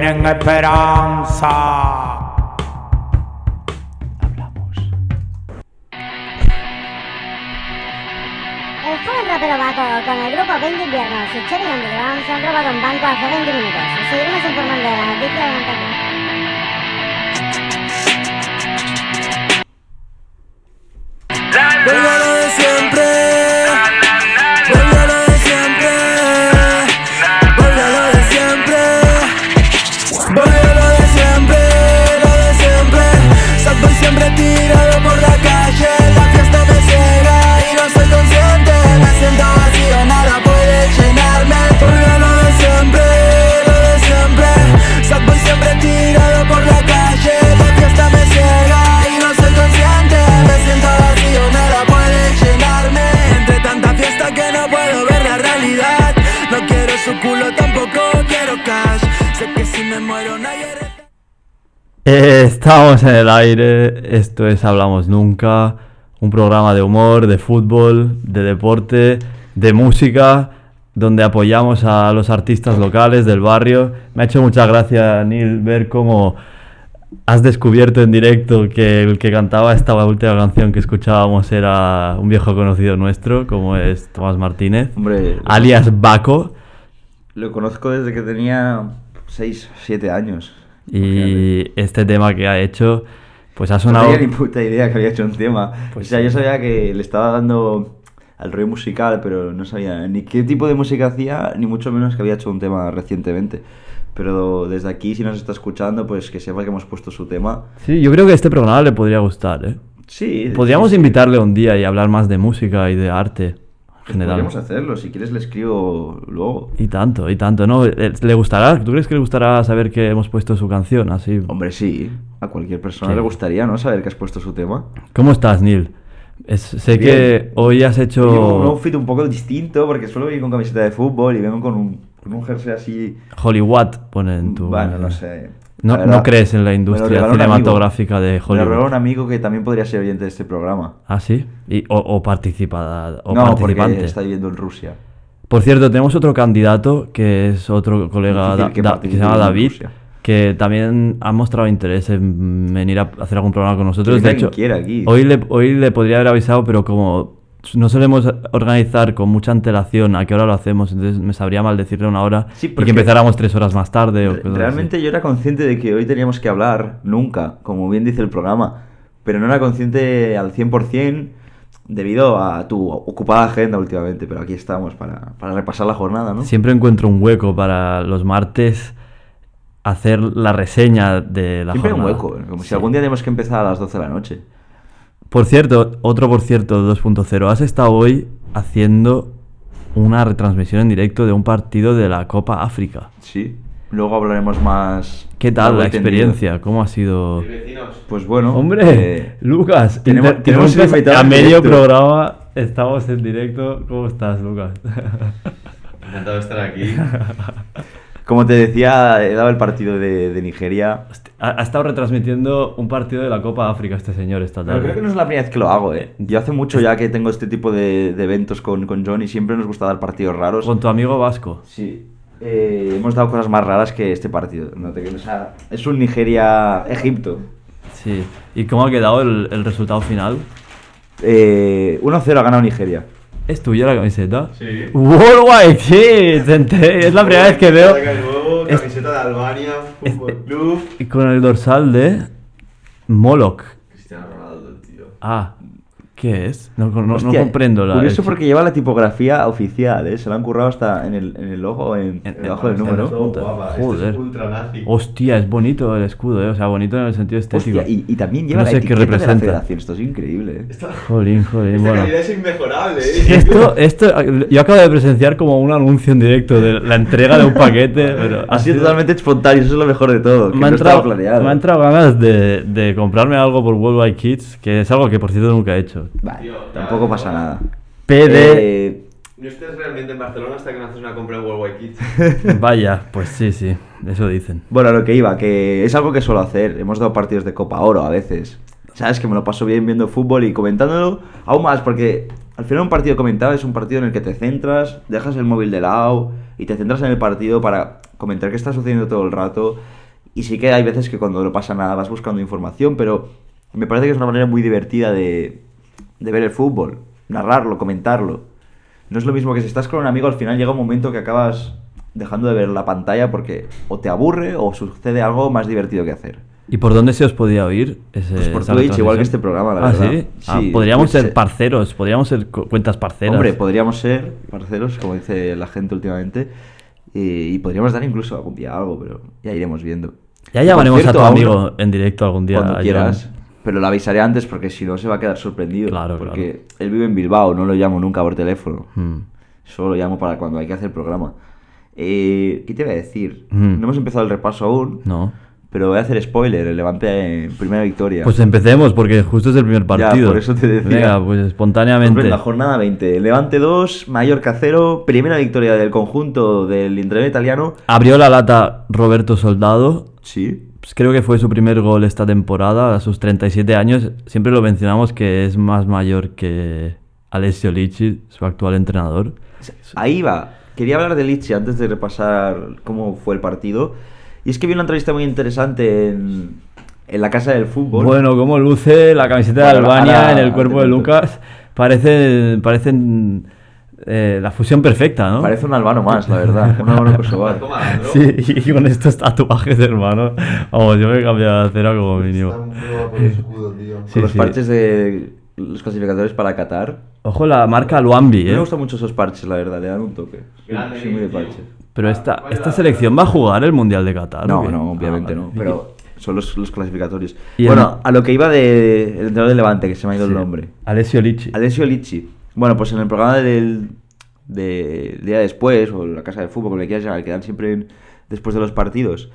tienen esperanza. El joven rapero Baco con el grupo 20 inviernos y Cherry Underground se han robado un banco hace 20 minutos. Seguiremos informando de la noticia de. Eh, Estamos en el aire, esto es Hablamos Nunca, un programa de humor, de fútbol, de deporte, de música, donde apoyamos a los artistas locales del barrio. Me ha hecho mucha gracia, Neil, ver cómo has descubierto en directo que el que cantaba esta última canción que escuchábamos era un viejo conocido nuestro, como es Tomás Martínez, Hombre, alias Baco. lo conozco desde que tenía 6, 7 años. Y este tema que ha hecho, pues ha No sonado... tenía ni puta idea que había hecho un tema. Pues o sea, yo sabía que le estaba dando al rollo musical, pero no sabía ni qué tipo de música hacía, ni mucho menos que había hecho un tema recientemente. Pero desde aquí, si nos está escuchando, pues que sepa que hemos puesto su tema. Sí, yo creo que este programa le podría gustar, ¿eh? Sí, Podríamos sí, sí. invitarle un día y hablar más de música y de arte general. Podríamos hacerlo, si quieres le escribo luego. Y tanto, y tanto, ¿no? Eh, ¿Le gustará? ¿Tú crees que le gustará saber que hemos puesto su canción así? Hombre, sí, a cualquier persona Sí. le gustaría, ¿no? Saber que has puesto su tema. ¿Cómo estás, Neil? Es- sé Bien. que hoy has hecho... Llevo un outfit un poco distinto porque suelo venir con camiseta de fútbol y vengo con un, con un jersey así. Hollywood, pone en tu... Bueno, no sé. No, no crees en la industria amigo. cinematográfica de Me lo Hollywood. un amigo que también podría ser oyente de este programa. Ah, sí. Y- o, o participada, o no, participante. porque está viviendo en Rusia. Por cierto, tenemos otro candidato que es otro colega da- que da- que, participe se llama David, que también ha mostrado interés en venir a hacer algún programa con nosotros. De hecho, aquí. hoy le, hoy le podría haber avisado, pero como no solemos organizar con mucha antelación a qué hora lo hacemos, entonces me sabría mal decirle una hora Sí, y que porque- empezáramos tres horas más tarde. O cosas Realmente así. yo era consciente de que hoy teníamos que hablar, nunca, como bien dice el programa, pero no era consciente al 100% debido a tu ocupada agenda últimamente, pero aquí estamos para, para repasar la jornada, ¿no? Siempre encuentro un hueco para los martes hacer la reseña de la Siempre hay un jornada. hueco, como si algún día tenemos que empezar a las 12 de la noche. Por cierto, otro por cierto, 2.0. Has estado hoy haciendo una retransmisión en directo de un partido de la Copa África. Sí. Luego hablaremos más. ¿Qué tal la tendido. experiencia? ¿Cómo ha sido? Pues bueno. Hombre, eh, Lucas, tenemos- tenemos a medio directo. programa. Estamos en directo. ¿Cómo estás, Lucas? Encantado de estar aquí. como te decía, he dado el partido de, de Nigeria. ha, ha estado retransmitiendo un partido de la Copa África este señor esta Pero tarde. creo que no es la primera vez que lo hago, ¿eh? Yo hace mucho ya que tengo este tipo de, de eventos con, con John y siempre nos gusta dar partidos raros. Con tu amigo Vasco. Sí. Eh, hemos dado cosas más raras que este partido. No te, o sea, es un Nigeria-Egipto. Sí. ¿Y cómo ha quedado el, el resultado final? Eh, 1-0 ha ganado Nigeria. ¿Es tuya la camiseta? Sí. Worldwide Kids, es la primera vez que veo Es- camiseta de Albania, Fútbol Club. con el dorsal de Moloch. Cristiano Ronaldo, tío. Ah, ¿qué es? No, no- no comprendo la. Curioso el- porque lleva la tipografía oficial, ¿eh? Se lo han currado hasta en el, en el logo, en, En- debajo del número. joder. Este es ultra nazi. Hostia, es bonito el escudo, ¿eh? O sea, bonito en el sentido estético. Hostia, y, y también lleva No la sé qué de la federación. Esto es increíble, ¿eh? Esta, Jolín, jolín, esta bueno. calidad es inmejorable, eh. Esto, esto, yo acabo de presenciar como un anuncio en directo de la entrega de un paquete, pero Ha sido totalmente espontáneo, eso es lo mejor de todo. Que me, ha no entrado, planeado. me ha entrado ganas de, de comprarme algo por Worldwide Kids, que es algo que por cierto nunca he hecho. Vale, Tío, tampoco pasa no. nada. PD, Eh, No estés realmente en Barcelona hasta que no haces una compra en Worldwide Kids. vaya, pues sí, sí, eso dicen. bueno, a lo que iba, que es algo que suelo hacer. Hemos dado partidos de Copa Oro a veces. Sabes que me lo paso bien viendo fútbol y comentándolo aún más, porque al final un partido comentado es un partido en el que te centras, dejas el móvil de lado y te centras en el partido para comentar qué está sucediendo todo el rato. Y sí que hay veces que cuando no pasa nada vas buscando información, pero me parece que es una manera muy divertida de, de ver el fútbol, narrarlo, comentarlo. No es lo mismo que si estás con un amigo, al final llega un momento que acabas dejando de ver la pantalla porque o te aburre o sucede algo más divertido que hacer. ¿Y por dónde se os podía oír? Ese, Pues por Twitch, igual que este programa, la ah, verdad. ¿sí? Ah, Sí, podríamos ser se- parceros, podríamos ser cu- cuentas parceras. Hombre, podríamos ser parceros, como dice la gente últimamente, y, y podríamos dar incluso algún día algo, pero ya iremos viendo. ya llamaremos cierto, a tu amigo en directo algún día. Cuando quieras. Pero lo avisaré antes porque si no se va a quedar sorprendido. Claro, porque él vive en Bilbao, no lo llamo nunca por teléfono. Mm. Solo lo llamo para cuando hay que hacer programa. Eh, ¿Qué te iba a decir? Mm. No hemos empezado el repaso aún, No. pero voy a hacer spoiler. El Levante primera victoria. Pues empecemos porque justo es el primer partido. por eso te decía. Venga, pues espontáneamente. Hombre, la jornada 20, Levante 2, Mallorca 0, primera victoria del conjunto del Inter italiano. Abrió la lata Roberto Soldado. Sí, Pues creo que fue su primer gol esta temporada, a sus 37 años. Siempre lo mencionamos que es más mayor que Alessio Licci, su actual entrenador. ahí va. Quería hablar de Lichi antes de repasar cómo fue el partido. Y es que vi una entrevista muy interesante en, en la casa del fútbol. Bueno, como luce la camiseta de Albania ahora en el cuerpo de. Lucas. Parece, parecen eh, la fusión perfecta, ¿no? Parece un albano más, la verdad. Un albano kosovar. Sí, y con estos tatuajes, hermano. Vamos, yo me he cambiado de acera como mínimo. Está muy guapo el escudo, tío. Con Sí, los sí. parches de los clasificadores para Qatar. Ojo la marca Luambi, Me ¿eh? gustan mucho esos parches, la verdad. Le dan un toque. Grande, soy muy de parches. Pero esta, esta selección va a jugar el Mundial de Qatar. ¿o No, qué? no, obviamente Ah, vale. no. Pero son los, los clasificatorios. Y bueno, el- a lo que iba de el entrenador de Levante, que se me ha ido Sí. el nombre. Alessio Licci. Alessio Licci. Bueno, pues en el programa del de- día después, o la casa del fútbol, como le quieras llamar, que dan siempre en- después de los partidos,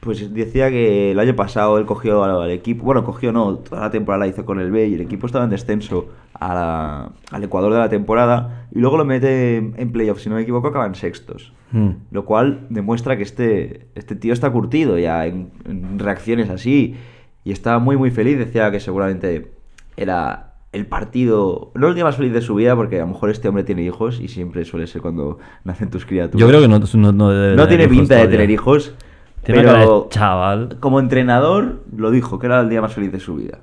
pues decía que el año pasado él cogió al, al equipo, bueno, cogió no, toda la temporada la hizo con el B y el equipo estaba en descenso a la- al Ecuador de la temporada y luego lo mete en, en playoffs, si no me equivoco, acaban sextos. Hmm. Lo cual demuestra que este, este tío está curtido ya en, en reacciones así. Y estaba muy, muy feliz. Decía que seguramente era el partido, no el día más feliz de su vida, porque a lo mejor este hombre tiene hijos y siempre suele ser cuando nacen tus criaturas. Yo creo que no, no, no debe No tiene pinta de tener hijos, Tiene cara pero de chaval. como entrenador lo dijo, que era el día más feliz de su vida.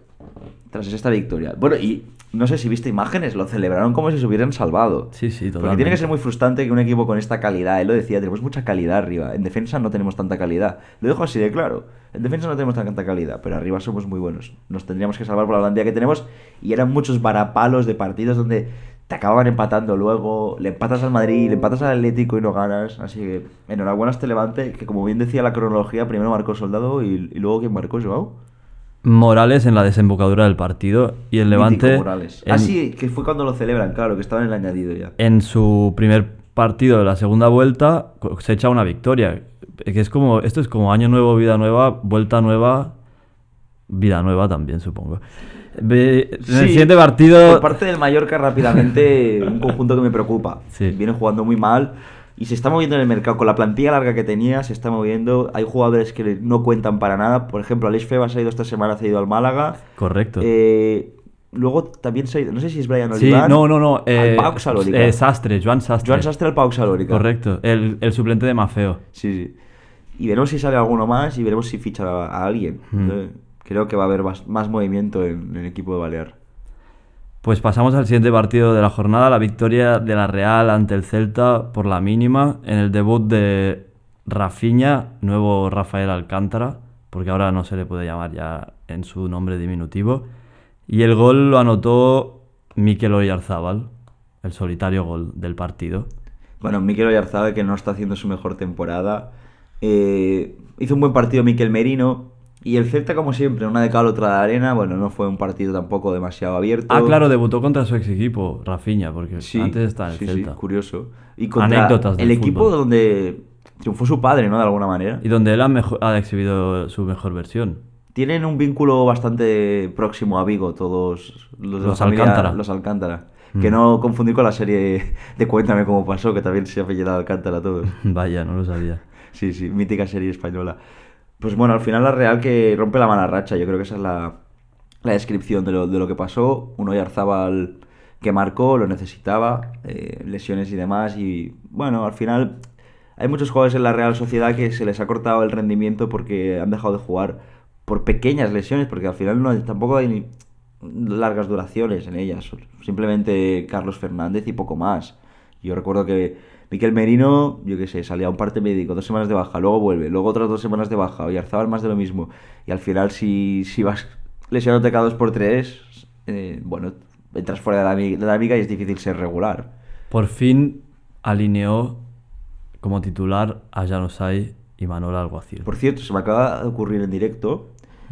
Tras esta victoria. Bueno, y no sé si viste imágenes, lo celebraron como si se hubieran salvado. Sí, sí, Porque totalmente. tiene que ser muy frustrante que un equipo con esta calidad, él lo decía, tenemos mucha calidad arriba. En defensa no tenemos tanta calidad. Lo dejo así de claro. En defensa no tenemos tanta calidad, pero arriba somos muy buenos. Nos tendríamos que salvar por la plantilla que tenemos. Y eran muchos varapalos de partidos donde te acababan empatando luego. Le empatas al Madrid, le empatas al Atlético y no ganas. Así que enhorabuena a este Levante, que como bien decía la cronología, primero marcó Soldado y, y luego ¿quién marcó Joao? Morales en la desembocadura del partido y el Levante Morales. en, Ah, sí, que fue cuando lo celebran, claro, que estaba en el añadido ya. en su primer partido de la segunda vuelta cosecha una victoria. Que es como, esto es como año nuevo, vida nueva, vuelta nueva, vida nueva también, supongo. En el siguiente partido. Por parte del Mallorca, rápidamente, un conjunto que me preocupa. Sí. Viene jugando muy mal y se está moviendo en el mercado. Con la plantilla larga que tenía, se está moviendo. Hay jugadores que no cuentan para nada. Por ejemplo, Alex Febas ha ido esta semana, se ha ido al Málaga. Correcto. Eh, luego también se ha ido, no sé si es Brian sí, Oliván. no, no, no. al eh, Pau Salónica. eh, Sastre, Joan Sastre. Joan Sastre al Pau Salónica. Correcto. El, el suplente de Mafeo. Sí, sí. Y veremos si sale alguno más y veremos si ficha a, a alguien. Hmm. Eh, creo que va a haber más, más movimiento en, en el equipo de Balear. Pues pasamos al siguiente partido de la jornada, la victoria de la Real ante el Celta por la mínima en el debut de Rafinha, nuevo Rafael Alcántara, porque ahora no se le puede llamar ya en su nombre diminutivo. Y el gol lo anotó Mikel Oyarzábal, el solitario gol del partido. Bueno, Mikel Oyarzabal, que no está haciendo su mejor temporada. Eh, hizo un buen partido Mikel Merino. Y el Celta, como siempre, una de cal, otra de arena. Bueno, no fue un partido tampoco demasiado abierto. Ah, claro, debutó contra su ex equipo, Rafinha, porque Sí, antes estaba en el sí, sí, Celta. curioso. Y contra Anécdotas del el equipo donde triunfó su padre, ¿no? De alguna manera. Y donde él ha, exhibido su mejor versión. Tienen un vínculo bastante próximo a Vigo, todos los de Los familia- Alcántara. Los Alcántara. Mm. Que no confundir con la serie de Cuéntame cómo pasó, que también se apellida Alcántara todos. Vaya, no lo sabía. Sí, sí, mítica serie española. Pues bueno, al final la Real que rompe la mala racha, yo creo que esa es la, la descripción de lo, de lo que pasó. Un Oyarzábal que marcó, lo necesitaba, eh, lesiones y demás, y bueno, al final hay muchos jugadores en la Real Sociedad que se les ha cortado el rendimiento porque han dejado de jugar por pequeñas lesiones, porque al final no tampoco hay largas duraciones en ellas. Simplemente Carlos Fernández y poco más. Yo recuerdo que Miquel Merino, yo qué sé, salía a un parte médico, dos semanas de baja, luego vuelve, luego otras dos semanas de baja, y Arzabal más de lo mismo. Y al final, si, si vas lesionándote cada dos por tres, eh, bueno, entras fuera de la de la dinámica y es difícil ser regular. Por fin alineó como titular a Janusay y Manuel Alguacil. Por cierto, se me acaba de ocurrir en directo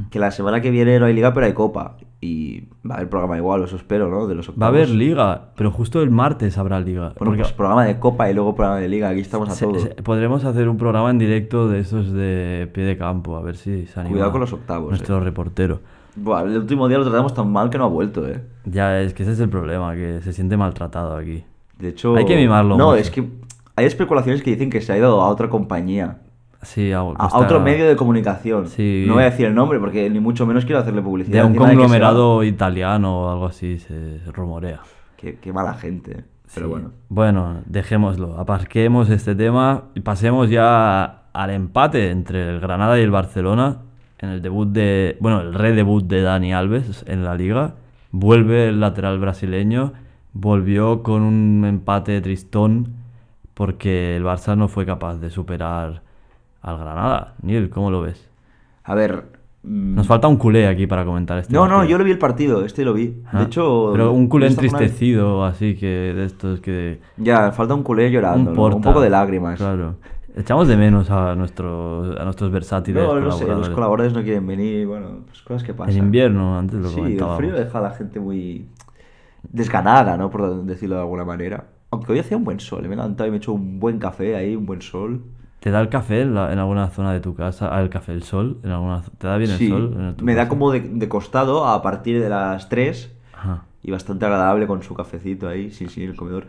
que la semana que viene no hay liga, pero hay copa. Y va a haber programa igual, eso espero, ¿no? De los Va a haber octavos. liga, pero justo el martes habrá liga. Bueno, porque pues programa de copa y luego programa de liga. Aquí estamos a se- todo. se- podremos hacer un programa en directo de esos de pie de campo, a ver si se anima. Cuidado con los octavos, Nuestro eh. reportero. Buah, el último día lo tratamos tan mal que no ha vuelto, ¿eh? Ya, es que ese es el problema, que se siente maltratado aquí. De hecho... Hay que mimarlo No, mucho. es que hay especulaciones que dicen que se ha ido a otra compañía. Sí, a, A, otro medio de comunicación. Sí. No voy a decir el nombre porque ni mucho menos quiero hacerle publicidad. de un conglomerado italiano o algo así se, se rumorea. Qué, qué mala gente. Pero Sí. bueno. Bueno, dejémoslo. Aparquemos este tema y pasemos ya al empate entre el Granada y el Barcelona en el debut de. Bueno, el redebut de Dani Alves en la liga. Vuelve el lateral brasileño. Volvió con un empate tristón porque el Barça no fue capaz de superar al Granada. Neil, ¿cómo lo ves? A ver... mm, Nos falta un culé aquí para comentar este No, no, partido. yo lo vi el partido, este lo vi. Ah, De hecho... Pero un culé entristecido, así que de estos que. Ya, falta un culé llorando, un, ¿no? poco de lágrimas. Claro. Echamos de menos a nuestros, a nuestros versátiles No, no sé, los colaboradores no quieren venir, bueno, pues cosas que pasan. En invierno, antes lo Sí, el frío deja a la gente muy desganada, ¿no? Por decirlo de alguna manera. Aunque hoy hacía un buen sol, me he levantado y me he hecho un buen café ahí, un buen sol. ¿Te da el café en, la- en alguna zona de tu casa? El café, el sol. ¿En alguna, ¿Te da bien Sí, el sol? en tu me da como de, de costado a partir de las 3 Ajá. y bastante agradable con su cafecito ahí, sí, sí, el comedor.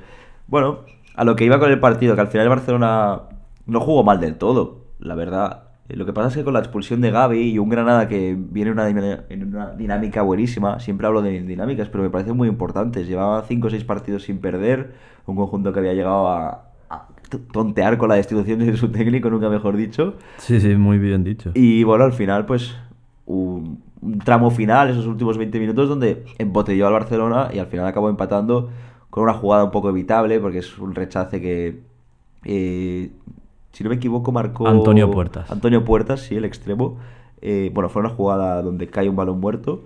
Bueno, a lo que iba con el partido, que al final el Barcelona no jugó mal del todo, la verdad. Eh, Lo que pasa es que con la expulsión de Gaby y un Granada que viene en una, en una dinámica buenísima, siempre hablo de dinámicas, pero me parecen muy importantes. Llevaba 5 o 6 partidos sin perder, un conjunto que había llegado a, tontear con la destitución de su técnico, nunca mejor dicho. Sí, sí, muy bien dicho. Y bueno, al final, pues, un, un tramo final, esos últimos 20 minutos, donde embotelló al Barcelona y al final acabó empatando con una jugada un poco evitable, porque es un rechace que, eh, si no me equivoco, marcó... Antonio Puertas. Antonio Puertas, sí, el extremo. Eh, bueno, fue una jugada donde cae un balón muerto.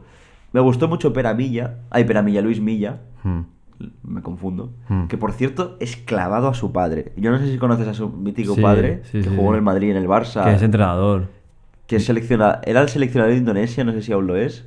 Me gustó mucho Peramilla, ay, Peramilla, Luis Milla, Hmm. Me confundo, Hmm. que por cierto es clavado a su padre. Yo no sé si conoces a su mítico Sí, padre, sí, que sí, jugó en el Madrid en el Barça Que es entrenador. que es selecciona- era el seleccionador de Indonesia, no sé si aún lo es.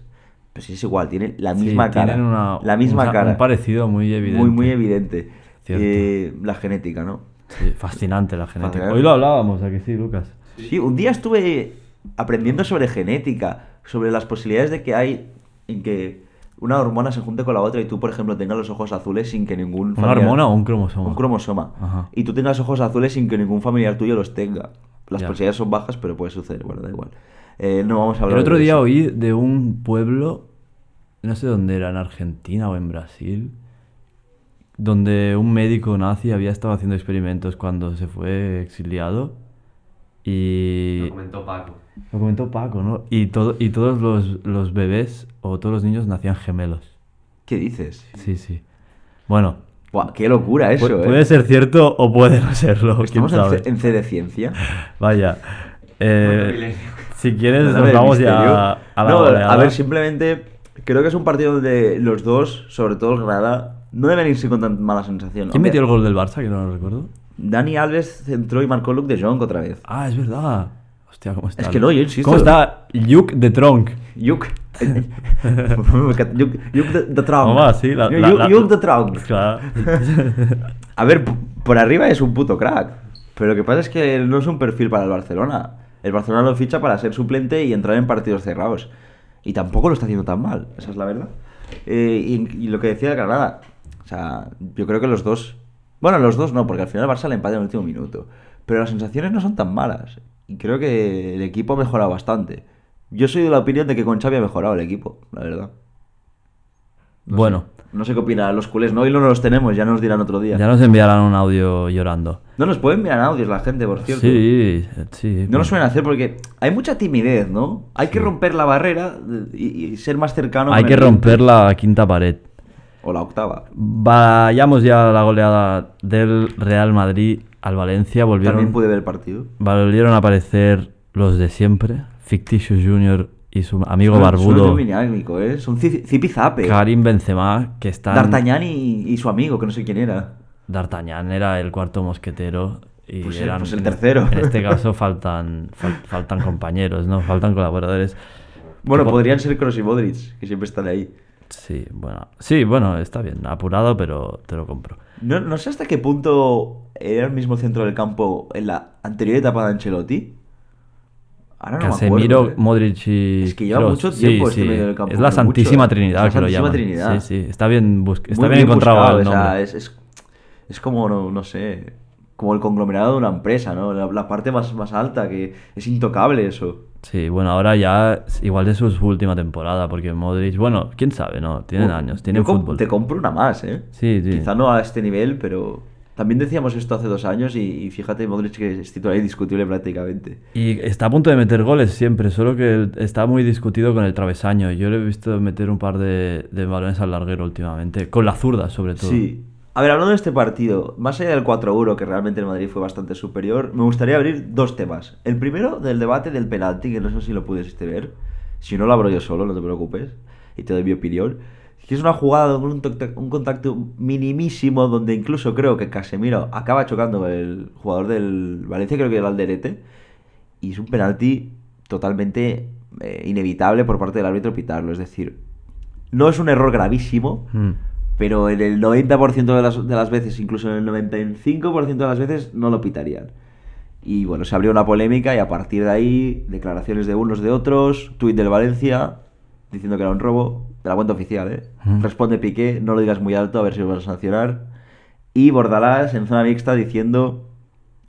Pero sí es igual, tiene la misma cara. una- la misma un- cara. Un parecido muy evidente. Muy, muy evidente. Eh, la genética, ¿no? Sí, fascinante la genética. Fascinante. Hoy lo hablábamos, ¿a que sí, Lucas? Sí, un día estuve aprendiendo sobre genética, sobre las posibilidades de que hay en que una hormona se junte con la otra y tú, por ejemplo, tengas los ojos azules sin que ningún ¿Una hormona o un cromosoma? Un cromosoma. Ajá. Y tú tengas ojos azules sin que ningún familiar tuyo los tenga. Las posibilidades son bajas, pero puede suceder. Bueno, da igual. Eh, no vamos a hablar El otro de día eso. oí de un pueblo, no sé dónde era, en Argentina o en Brasil, donde un médico nazi había estado haciendo experimentos cuando se fue exiliado y... Lo comentó Paco. Lo comentó Paco, ¿no? Y, todo, y todos los, los bebés o todos los niños nacían gemelos. ¿Qué dices? Sí, sí. Bueno, Buah, qué locura eso, pu- ¿eh? puede ser cierto o puede no serlo, quién Estamos en sabe. C, en C de ciencia. Vaya. Eh, si quieres, nos vamos misterio. ya a la No, goleada. a ver, simplemente creo que es un partido donde los dos, sobre todo el Granada, no deben irse con tan mala sensación. ¿Quién metió el gol del Barça? Que no lo recuerdo. Dani Alves centró y marcó Luke de Jong otra vez. Ah, es verdad. Hostia, ¿cómo está? Es que no, yo insisto. ¿Cómo está Luke de Tronc? Yuk. Yuk Yuk de, de Tronc. ¿Cómo va? Sí, la, la- Yuk de Tronc. Claro. A ver, por arriba es un puto crack. Pero lo que pasa es que no es un perfil para el Barcelona. El Barcelona lo ficha para ser suplente y entrar en partidos cerrados. Y tampoco lo está haciendo tan mal, esa es la verdad. Eh, y, y lo que decía de Granada, o sea, yo creo que los dos. Bueno, los dos no, porque al final el Barça le empata en el último minuto. Pero las sensaciones no son tan malas. Y creo que el equipo ha mejorado bastante. Yo soy de la opinión de que con Xavi ha mejorado el equipo, la verdad. No bueno, sé. No sé qué opinan los culés, no, hoy no los tenemos, ya nos dirán otro día. ya nos enviarán un audio llorando. No nos pueden enviar audios la gente, por cierto. Sí, sí. No lo suelen hacer porque hay mucha timidez, ¿no? Hay que romper la barrera y, y ser más cercano. Hay que romper la quinta pared. O la octava. Vayamos ya a la goleada del Real Madrid al Valencia. También Volvieron, pude ver el partido. volvieron a aparecer los de siempre. Fictitious Junior y su amigo Son- barbudo Son ¿eh? Son zipizape. Karim Benzema, que están... D'Artagnan y, y su amigo, que no sé quién era. D'Artagnan era el cuarto mosquetero y Pues, pues el tercero. En este caso faltan, fal- faltan compañeros, ¿no? Faltan colaboradores. Bueno, podrían ser Kroos y Modric, que siempre están ahí. Sí, bueno. Sí, bueno, está bien. Apurado, pero te lo compro. No, no sé hasta qué punto era el mismo centro del campo en la anterior etapa de Ancelotti. Ahora no me Casemiro, acuerdo. ¿eh? Modric y. Es que lleva Kroos. mucho tiempo Sí, este sí. medio del campo, Es la Santísima mucho, ¿eh? Trinidad Es la Santísima. Trinidad. Sí, sí. Está bien, está bien encontrado buscado, el o sea, nombre. es, es, es como, no, no sé, como el conglomerado de una empresa, ¿no? La, la parte más, más alta, que es intocable eso. Sí, bueno, ahora ya igual de su última temporada, porque Modric, bueno, quién sabe, ¿no? Tienen años, tienen yo fútbol. Te compro una más, ¿eh? Sí, sí. Quizá no a este nivel, pero también decíamos esto hace dos años y, y fíjate, Modric que es titular indiscutible prácticamente. Y está a punto de meter goles siempre, solo que está muy discutido con el travesaño. Yo le he visto meter un par de, de balones al larguero últimamente, con la zurda sobre todo. Sí. A ver, hablando de este partido, más allá del 4-1, que realmente el Madrid fue bastante superior, me gustaría abrir dos temas. El primero, del debate del penalti, que no sé si lo pudiste ver. Si no, lo abro yo solo, no te preocupes. Y te doy mi opinión. Que es una jugada con un, un contacto minimísimo, donde incluso creo que Casemiro acaba chocando el jugador del Valencia, creo que el Alderete. Y es un penalti totalmente eh, inevitable por parte del árbitro pitarlo. Es decir, no es un error gravísimo, Mm. Pero en el 90% de las, de las veces, incluso en el 95% de las veces, no lo pitarían. Y bueno, se abrió una polémica y a partir de ahí, declaraciones de unos de otros, tuit del Valencia diciendo que era un robo, de la cuenta oficial, ¿eh? Mm. Responde Piqué, no lo digas muy alto, a ver si os vas a sancionar. Y Bordalás en zona mixta diciendo,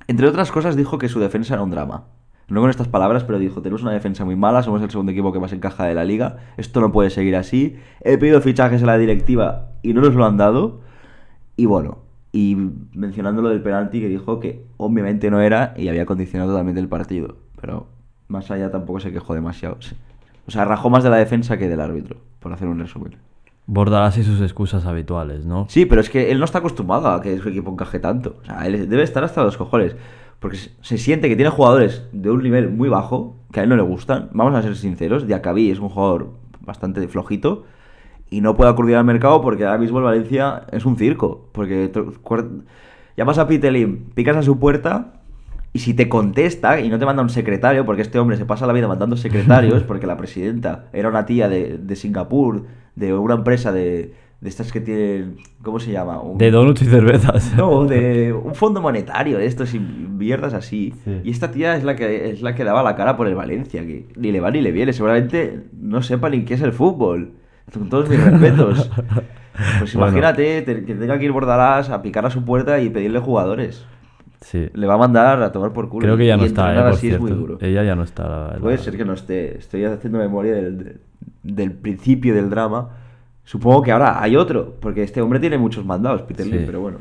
entre otras cosas, dijo que su defensa era un drama. No con estas palabras, pero dijo, tenemos una defensa muy mala, somos el segundo equipo que más encaja de la liga, esto no puede seguir así. He pedido fichajes a la directiva y no nos lo han dado. Y bueno, y mencionando lo del penalti que dijo que obviamente no era y había condicionado totalmente el partido. Pero más allá tampoco se quejó demasiado. O sea, rajó más de la defensa que del árbitro, por hacer un resumen. Bordalás y sus excusas habituales, ¿no? Sí, pero es que él no está acostumbrado a que su equipo encaje tanto. O sea, él debe estar hasta los cojones. Porque se- se siente que tiene jugadores de un nivel muy bajo, que a él no le gustan. Vamos a ser sinceros, Diacabí es un jugador bastante flojito. Y no puede acudir al mercado porque ahora mismo el Valencia es un circo. Porque llamas a Pitelín, picas a su puerta y si te contesta y no te manda un secretario, porque este hombre se pasa la vida mandando secretarios, porque la presidenta era una tía de, de Singapur, de una empresa de, de estas que tienen, ¿cómo se llama? Un- De donuts y cervezas. no, de un fondo monetario, de estos mierdas así. Sí. Y esta tía es la que es la que daba la cara por el Valencia, que ni le va ni le viene. Seguramente no sepa ni qué es el fútbol. Con todos mis respetos. Pues Bueno. imagínate te- que tenga que ir Bordalás a picar a su puerta y pedirle jugadores. Sí. Le va a mandar a tomar por culo. Creo que ya no está, eh, entrenar por así es muy duro. Ella ya no está. la- la- Puede ser que no esté. Estoy haciendo memoria del, de- del principio del drama. Supongo que ahora hay otro, porque este hombre tiene muchos mandados, Peter Sí. Pero bueno.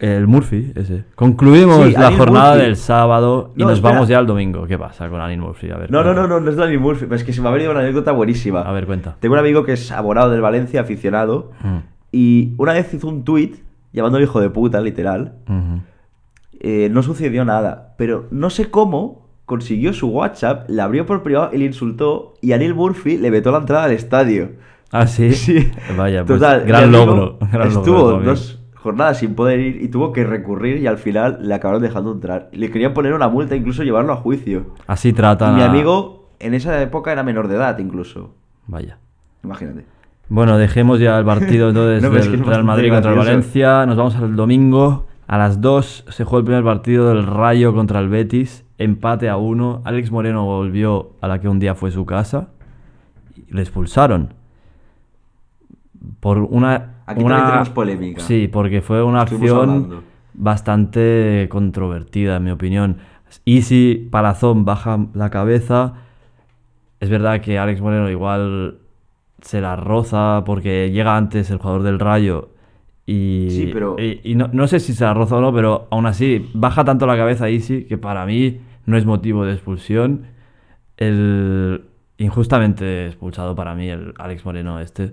El Murphy, ese. Concluimos Sí, la Anil jornada Murphy. del sábado y No, nos espera. vamos ya al domingo. ¿Qué pasa con Anil Murphy? A ver, No, no, no, no, no es Dani Murphy, es que se me ha venido una anécdota buenísima. A ver, cuenta. Tengo un amigo que es abonado del Valencia, aficionado, Mm. y una vez hizo un tuit llamándole hijo de puta, literal. Eh, no sucedió nada, pero no sé cómo consiguió su WhatsApp, le abrió por privado y le insultó, y Anil Murphy le vetó la entrada al estadio. Ah, sí. Sí. Vaya, pues, Total, gran logro. gran logro estuvo dos jornadas sin poder ir y tuvo que recurrir y al final le acabaron dejando entrar. Le querían poner una multa, incluso llevarlo a juicio. Así Y tratan mi amigo en esa época era menor de edad incluso. Vaya. Imagínate. Bueno, dejemos ya el partido entonces No, del Real Madrid contra el. Valencia. Nos vamos al domingo. A las 2 se jugó el primer partido del Rayo contra el Betis. Empate a 1. Alex Moreno volvió a la que un día fue su casa. Y le expulsaron. Por una. Aquí una... también tenemos polémica. Sí, porque fue una acción bastante controvertida, en mi opinión. Y si Palazón baja la cabeza, es verdad que Alex Moreno igual se la roza porque llega antes el jugador del Rayo Y, Sí, pero- y, y no, no sé si se la roza o no, pero aún así baja tanto la cabeza Easy que para mí no es motivo de expulsión. El injustamente expulsado para mí el Alex Moreno este,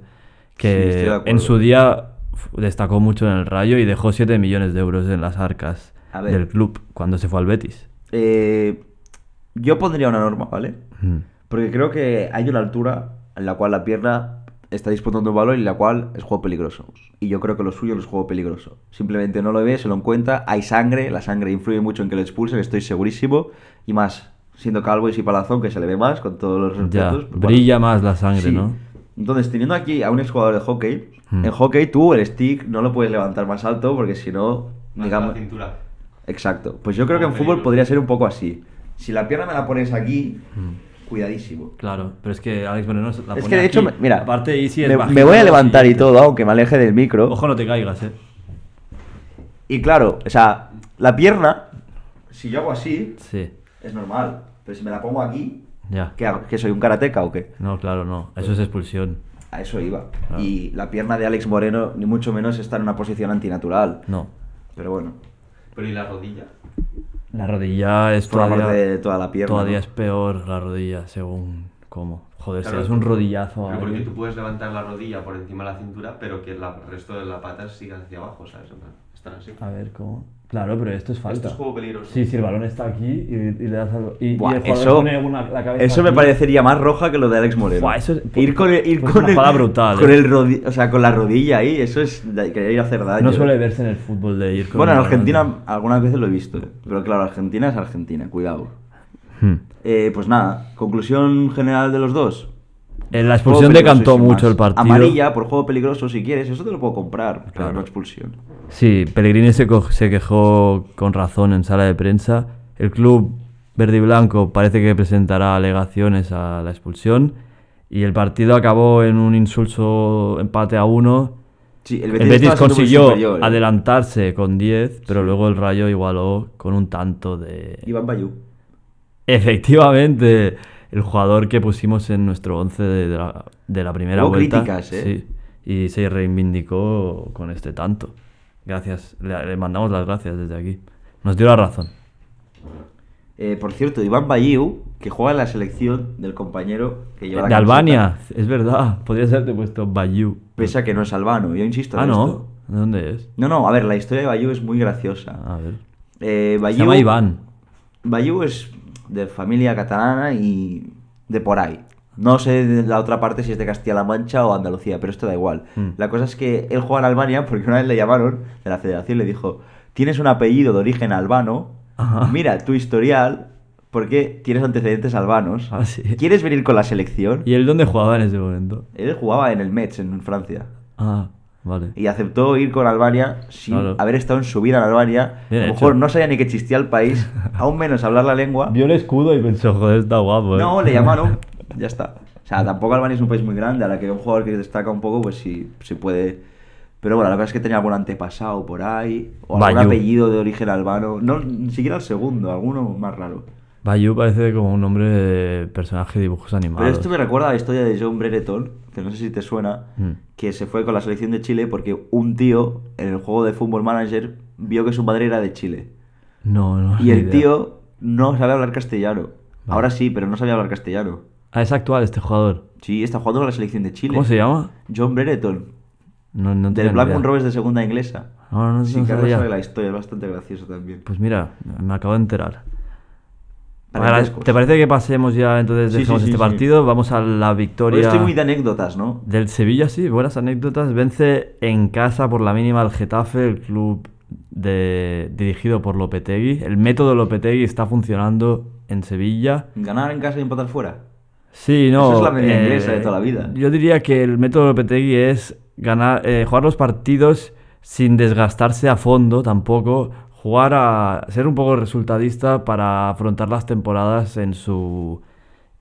que en su día destacó mucho en el Rayo y dejó 7 millones de euros en las arcas del club cuando se fue al Betis. Eh, yo pondría una norma, ¿vale? Mm. Porque creo que hay una altura en la cual la pierna está disputando un valor y la cual es juego peligroso. Y yo creo que lo suyo no es juego peligroso. Simplemente no lo ve, se lo encuentra, hay sangre, la sangre influye mucho en que lo expulsen, estoy segurísimo. Y más, siendo calvo y sin palazón, que se le ve más, con todos los Ya, respetos. pues bueno. brilla más la sangre, Sí. ¿no? Entonces, teniendo aquí a un exjugador de hockey, Hmm. en hockey tú el stick no lo puedes levantar más alto porque si no, digamos... la cintura. Exacto. Pues yo creo que en fútbol podría ser un poco así. Si la pierna me la pones aquí, Mm. cuidadísimo. Claro, pero es que Alex Moreno la Es pone que de hecho, aquí. mira, aparte Easy es me, bajito, me voy a levantar y todo, aunque me aleje del micro. Ojo, no te caigas, eh. Y claro, o sea, la pierna, si yo hago así, Sí, es normal. Pero si me la pongo aquí, ya. ¿qué hago? ¿Que soy un karateca o qué? No, claro, no. Eso es expulsión. A eso iba. Claro. Y la pierna de Alex Moreno, ni mucho menos, está en una posición antinatural. No. Pero bueno, Pero ¿y la rodilla? La rodilla es forma todavía, parte de toda la pierna. todavía ¿no? es peor la rodilla, según cómo. Joder, Claro, si es un rodillazo. Pero a porque alguien- tú puedes levantar la rodilla por encima de la cintura, pero que la- el resto de la pata siga hacia abajo, ¿sabes? Están así. A ver, ¿cómo? Claro, pero esto es falta. Esto es juego peligroso. Sí, si el balón está aquí y, y le das al... Y, y Buah, el jugador eso, pone una- la cabeza eso me aquí. parecería más roja que lo de Alex Moreno. Buah, eso es- ir con el, ir pues con una el- brutal, con eh. el rodi- o sea, con la rodilla ahí, eso es querer ir a hacer daño. No suele verse en el fútbol de ir con Bueno, en Argentina algunas veces lo he visto, eh. pero claro, Argentina es Argentina, cuidado. Hmm. Eh, pues nada, conclusión general de los dos. En la expulsión decantó mucho el partido. Amarilla por juego peligroso si quieres, eso te lo puedo comprar, pero Claro. no expulsión. Sí, Pellegrini se, quejó con razón en sala de prensa. El club verde y blanco parece que presentará alegaciones a la expulsión. Y el partido acabó en un insulso empate a uno. Sí, el El Betis, consiguió superior, eh. adelantarse con 10, pero luego el Rayo igualó con un tanto de... Iván Bayú. Efectivamente, el jugador que pusimos en nuestro 11 de, de la, de la primera Hubo vuelta. críticas, ¿eh? Sí, y se reivindicó con este tanto. Gracias, le, le mandamos las gracias desde aquí. Nos dio la razón. Eh, por cierto, Iván Bayú, que juega en la selección del compañero que lleva la De Albania, es verdad. Podrías haberte puesto Bayou. Pese a que no es albano, yo insisto. Ah, en no. esto. ¿De dónde es? No, no, a ver, la historia de Bayú es muy graciosa. A ver. Eh, Se Bayú, llama Iván. Bayú es de familia catalana y de por ahí. No sé de la otra parte si es de Castilla-La Mancha o Andalucía, pero esto da igual. Mm. La cosa es que él juega en Albania porque una vez le llamaron de la federación y le dijo, tienes un apellido de origen albano, Ajá. mira tu historial porque tienes antecedentes albanos. Ah, sí. ¿Quieres venir con la selección? ¿Y él dónde jugaba en ese momento? Él jugaba en el Metz, en Francia. Ah, vale. Y aceptó ir con Albania sin Claro. haber estado en su vida en Albania. Bien a lo hecho. mejor no sabía ni que existía el país, aún menos hablar la lengua. Vio el escudo y pensó, joder, está guapo, ¿eh? No, le llamaron, ya está. O sea, tampoco Albania es un país muy grande, a la que un jugador que destaca un poco, pues sí, se puede... Pero bueno, la verdad es que tenía algún antepasado por ahí, o algún apellido de origen albano, no, ni siquiera el segundo, alguno más raro. Bayou parece como un nombre de personaje de dibujos animados. Pero esto me recuerda a la historia de John Brereton, que no sé si te suena, Mm. que se fue con la selección de Chile porque un tío en el juego de Fútbol Manager vio que su madre era de Chile. No, no. Y el idea. tío no sabe hablar castellano. Vale. Ahora sí, pero no sabía hablar castellano. Ah, es actual este jugador. Sí, está jugando con la selección de Chile. ¿Cómo se llama? John Brereton, No, no del ni Blackburn idea. Rovers de segunda inglesa. No, no, no sí, que sabía. sabe la historia, es bastante gracioso también. Pues mira, me acabo de enterar. Parentescos. ¿Te parece que pasemos ya entonces Sí, dejemos sí, sí, este sí. partido? Vamos a la Hoy victoria estoy muy de anécdotas, ¿no? del Sevilla, sí, buenas anécdotas. Vence en casa por la mínima al Getafe, el club de, dirigido por Lopetegui. El método Lopetegui está funcionando en Sevilla. Ganar en casa y empatar fuera. Sí, no. Eso es la media inglesa de toda la vida. Yo diría que el método de Lopetegui es ganar, eh, jugar los partidos sin desgastarse a fondo tampoco. Jugar a ser un poco resultadista para afrontar las temporadas en su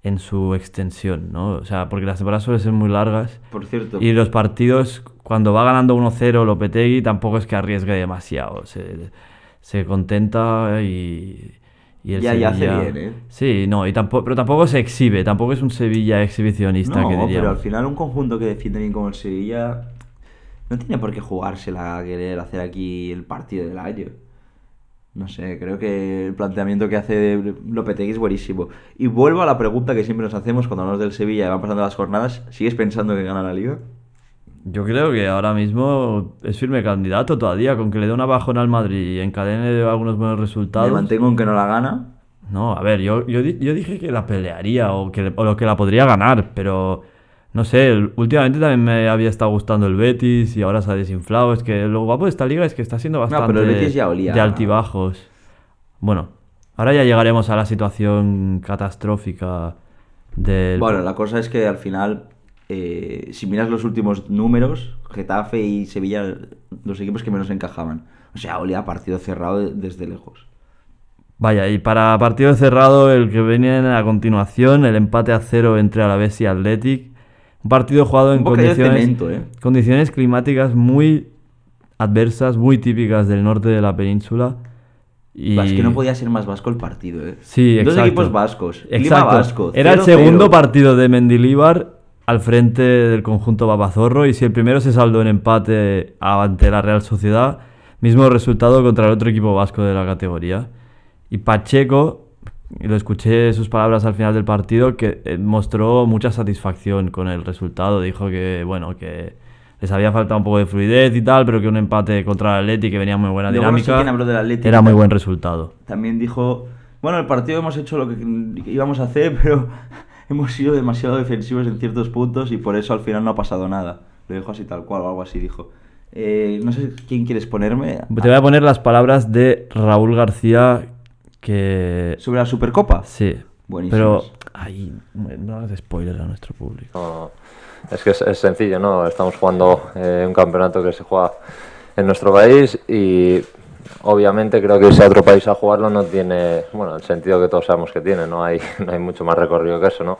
en su extensión, ¿no? O sea, porque las temporadas suelen ser muy largas. Por cierto, Y los partidos, cuando va ganando 1-0 Lopetegui, tampoco es que arriesgue demasiado. Se, se contenta y, y el Ya- ya hace Sevilla- bien, ¿eh? Sí, no, y tampoco, pero tampoco se exhibe, tampoco es un Sevilla exhibicionista no, que pero al diríamos. final un conjunto que defiende bien como el Sevilla no tiene por qué jugársela a querer hacer aquí el partido del año. No sé, creo que el planteamiento que hace Lopetegui es buenísimo. Y vuelvo a la pregunta que siempre nos hacemos cuando hablamos del Sevilla y van pasando las jornadas. ¿Sigues pensando que gana la liga? Yo creo que ahora mismo es firme candidato todavía, con que le dé una bajona al Madrid y encadene algunos buenos resultados. Me mantengo en que no la gana. No, a ver, yo, yo, yo dije que la pelearía o que, o que la podría ganar, pero no sé, últimamente también me había estado gustando el Betis y ahora se ha desinflado. Es que lo guapo de esta liga es que está siendo bastante pero el Betis ya olía. de altibajos. Bueno, ahora ya llegaremos a la situación catastrófica del... Bueno, la cosa es que al final, eh, si miras los últimos números, Getafe y Sevilla, los equipos que menos encajaban. O sea, olía a partido cerrado de- desde lejos. Vaya, y para partido cerrado, el que viene a continuación, el empate a cero entre Alavés y Athletic. Un partido jugado en condiciones, cemento, ¿eh? condiciones climáticas muy adversas, muy típicas del norte de la península. Y... Es que no podía ser más vasco el partido, ¿eh? Sí, Dos exacto. equipos vascos, clima Exacto. vasco. Era el 0-0. segundo partido de Mendilíbar al frente del conjunto Babazorro y si el primero se saldó en empate ante la Real Sociedad, mismo resultado contra el otro equipo vasco de la categoría. Y Pacheco, y lo escuché sus palabras al final del partido, que eh, mostró mucha satisfacción con el resultado. Dijo que, bueno, que les había faltado un poco de fluidez y tal, pero que un empate contra el Atleti, que venía muy buena Luego no sé dinámica, quién habló del Atleti. era muy buen resultado. También dijo, bueno, el partido hemos hecho lo que íbamos a hacer, pero hemos sido demasiado defensivos en ciertos puntos y por eso al final no ha pasado nada. Lo dijo así tal cual o algo así dijo. Eh, no sé quién quieres ponerme. Te voy a poner las palabras de Raúl García que... Sobre la Supercopa. Sí. Buenísimas. Pero... Ay, no hagas spoilers a nuestro público. No, es que es, es sencillo, ¿no? Estamos jugando eh, un campeonato que se juega en nuestro país y obviamente creo que irse a otro país a jugarlo no tiene, bueno, el sentido que todos sabemos que tiene, no hay, no hay mucho más recorrido que eso, ¿no?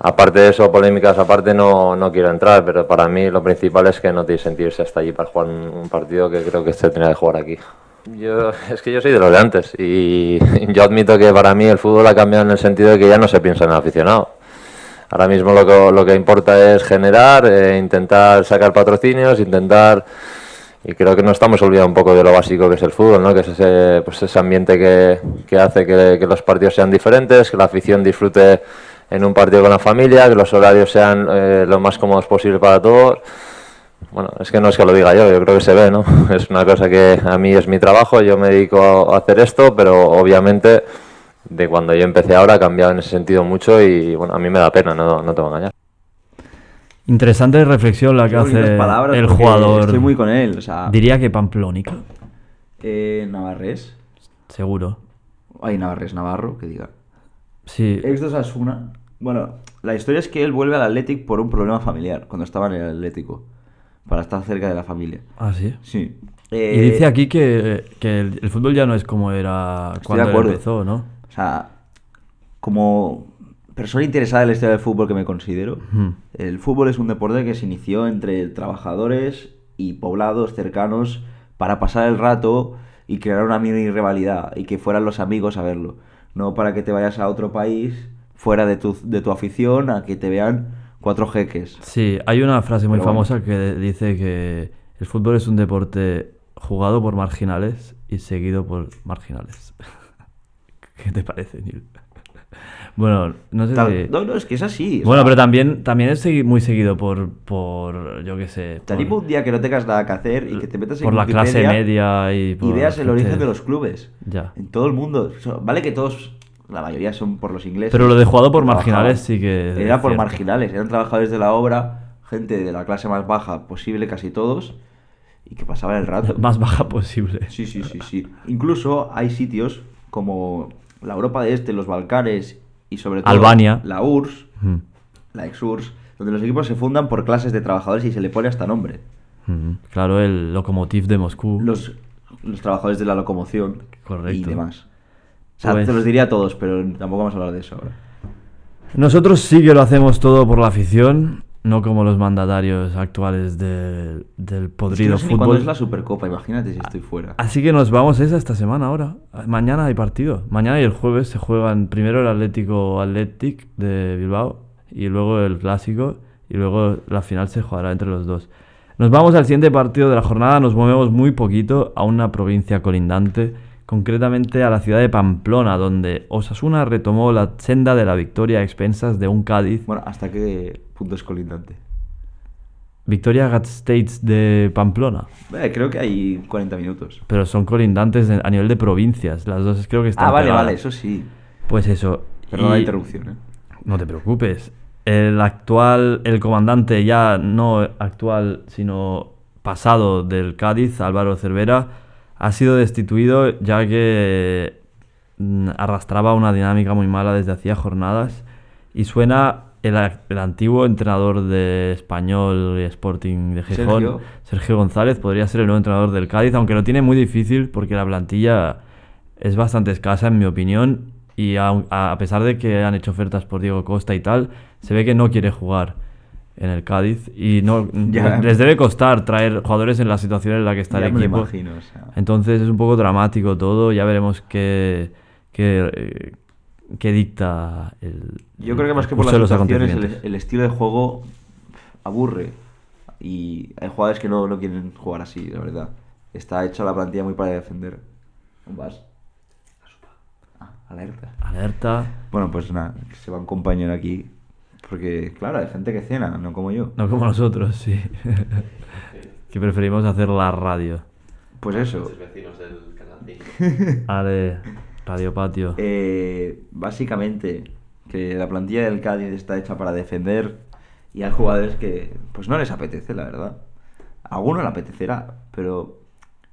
Aparte de eso, polémicas aparte, no, no quiero entrar, pero para mí lo principal es que no tiene sentido irse hasta allí para jugar un, un partido que creo que se tenía que jugar aquí. Yo, es que yo soy de los de antes y yo admito que para mí el fútbol ha cambiado en el sentido de que ya no se piensa en el aficionado. Ahora mismo lo que, lo que importa es generar, eh, intentar sacar patrocinios, intentar... Y creo que nos estamos olvidando un poco de lo básico que es el fútbol, ¿no? que es ese, pues ese ambiente que, que hace que, que los partidos sean diferentes, que la afición disfrute en un partido con la familia, que los horarios sean eh, lo más cómodos posible para todos. Bueno, es que no es que lo diga yo, yo creo que se ve, ¿no? Es una cosa que a mí es mi trabajo, yo me dedico a hacer esto, pero obviamente de cuando yo empecé ahora ha cambiado en ese sentido mucho y bueno, a mí me da pena, no, no te voy a engañar. Interesante reflexión la que Qué hace palabras, el jugador. Estoy muy con él. O sea, Diría que Pamplónica, eh, Navarrés. seguro. Ay, Navarrés, Navarro, que diga. Sí, Ex de Osasuna. Bueno, la historia es que él vuelve al Athletic por un problema familiar, cuando estaba en el Atlético. Para estar cerca de la familia. ah, sí. Sí. Y Eh, dice aquí que, que el, el fútbol ya no es como era cuando de él acuerdo. empezó, ¿no? O sea, como persona interesada en la historia del fútbol que me considero, el fútbol es un deporte que se inició entre trabajadores y poblados cercanos para pasar el rato y crear una mini rivalidad y que fueran los amigos a verlo. No para que te vayas a otro país fuera de tu, de tu afición a que te vean cuatro jeques. Sí, hay una frase muy Pero bueno. famosa que dice que el fútbol es un deporte jugado por marginales y seguido por marginales. ¿Qué te parece, Neil? Bueno, no sé Tal- si... No, no, es que es así. o Bueno, sea, pero también, también es segui- muy seguido por, por yo qué sé, Te por, animo un día que no tengas nada que hacer y que te metas en por la clase media y por y veas el origen de los clubes. Ya. En todo el mundo. Vale que todos, la mayoría son por los ingleses. Pero lo de jugado por marginales sí que Era por cierto. marginales, eran trabajadores de la obra, gente de la clase más baja posible, casi todos, y que pasaban el rato. Más baja posible. Sí, sí, sí, sí. Incluso hay sitios como la Europa de Este, los Balcanes y sobre todo Albania. la URSS, Mm, la ex-URSS, donde los equipos se fundan por clases de trabajadores y se le pone hasta nombre. mm. Claro, el Lokomotiv de Moscú. Los, los trabajadores de la locomoción Correcto. y demás. O sea, Pues- te los diría a todos, pero tampoco vamos a hablar de eso ahora. Nosotros sí que lo hacemos todo por la afición, no como los mandatarios actuales de- del Es que podrido no sé ni cuándo fútbol. es la Supercopa, imagínate si estoy fuera. Así que nos vamos esa esta semana ahora. Mañana hay partido. Mañana y el jueves se juegan primero el Atlético Athletic de Bilbao y luego el clásico y luego la final se jugará entre los dos. Nos vamos al siguiente partido de la jornada, nos movemos muy poquito a una provincia colindante, concretamente a la ciudad de Pamplona, donde Osasuna retomó la senda de la victoria a expensas de un Cádiz. Bueno, ¿hasta qué punto es colindante? Victoria Gasteiz de Pamplona. Eh, creo que hay 40 minutos. Pero son colindantes de- a nivel de provincias. Las dos creo que están Ah, vale, pegadas. vale, eso sí. Pues eso. Perdón la interrupción, ¿eh? No te preocupes. El actual, el comandante ya no actual, sino pasado del Cádiz, Álvaro Cervera, ha sido destituido ya que mm, arrastraba una dinámica muy mala desde hacía jornadas y suena el, antiguo entrenador de Español y Sporting de Gijón, Sergio. Sergio González, podría ser el nuevo entrenador del Cádiz, aunque lo tiene muy difícil porque la plantilla es bastante escasa en mi opinión y a pesar de que han hecho ofertas por Diego Costa y tal, se ve que no quiere jugar en el Cádiz y no Ya. les debe costar traer jugadores en la situación en la que está el equipo. imagino, o sea. Entonces es un poco dramático todo, ya veremos qué, qué, eh, qué dicta el Yo creo que más que por las situaciones, el, estilo de juego aburre. Y hay jugadores que no, no quieren jugar así, la verdad. Está hecha la plantilla muy para defender. ¿Vas? Ah, alerta. Alerta. Bueno, pues nada, que se va un compañero aquí. Porque, claro, hay gente que cena, no como yo. No como nosotros, sí. que preferimos hacer la radio. Pues eso. Los vecinos del canal 5. Ale, Radio Patio. Eh, básicamente, que la plantilla del Cádiz está hecha para defender y hay jugadores que pues no les apetece, la verdad. A alguno le apetecerá, pero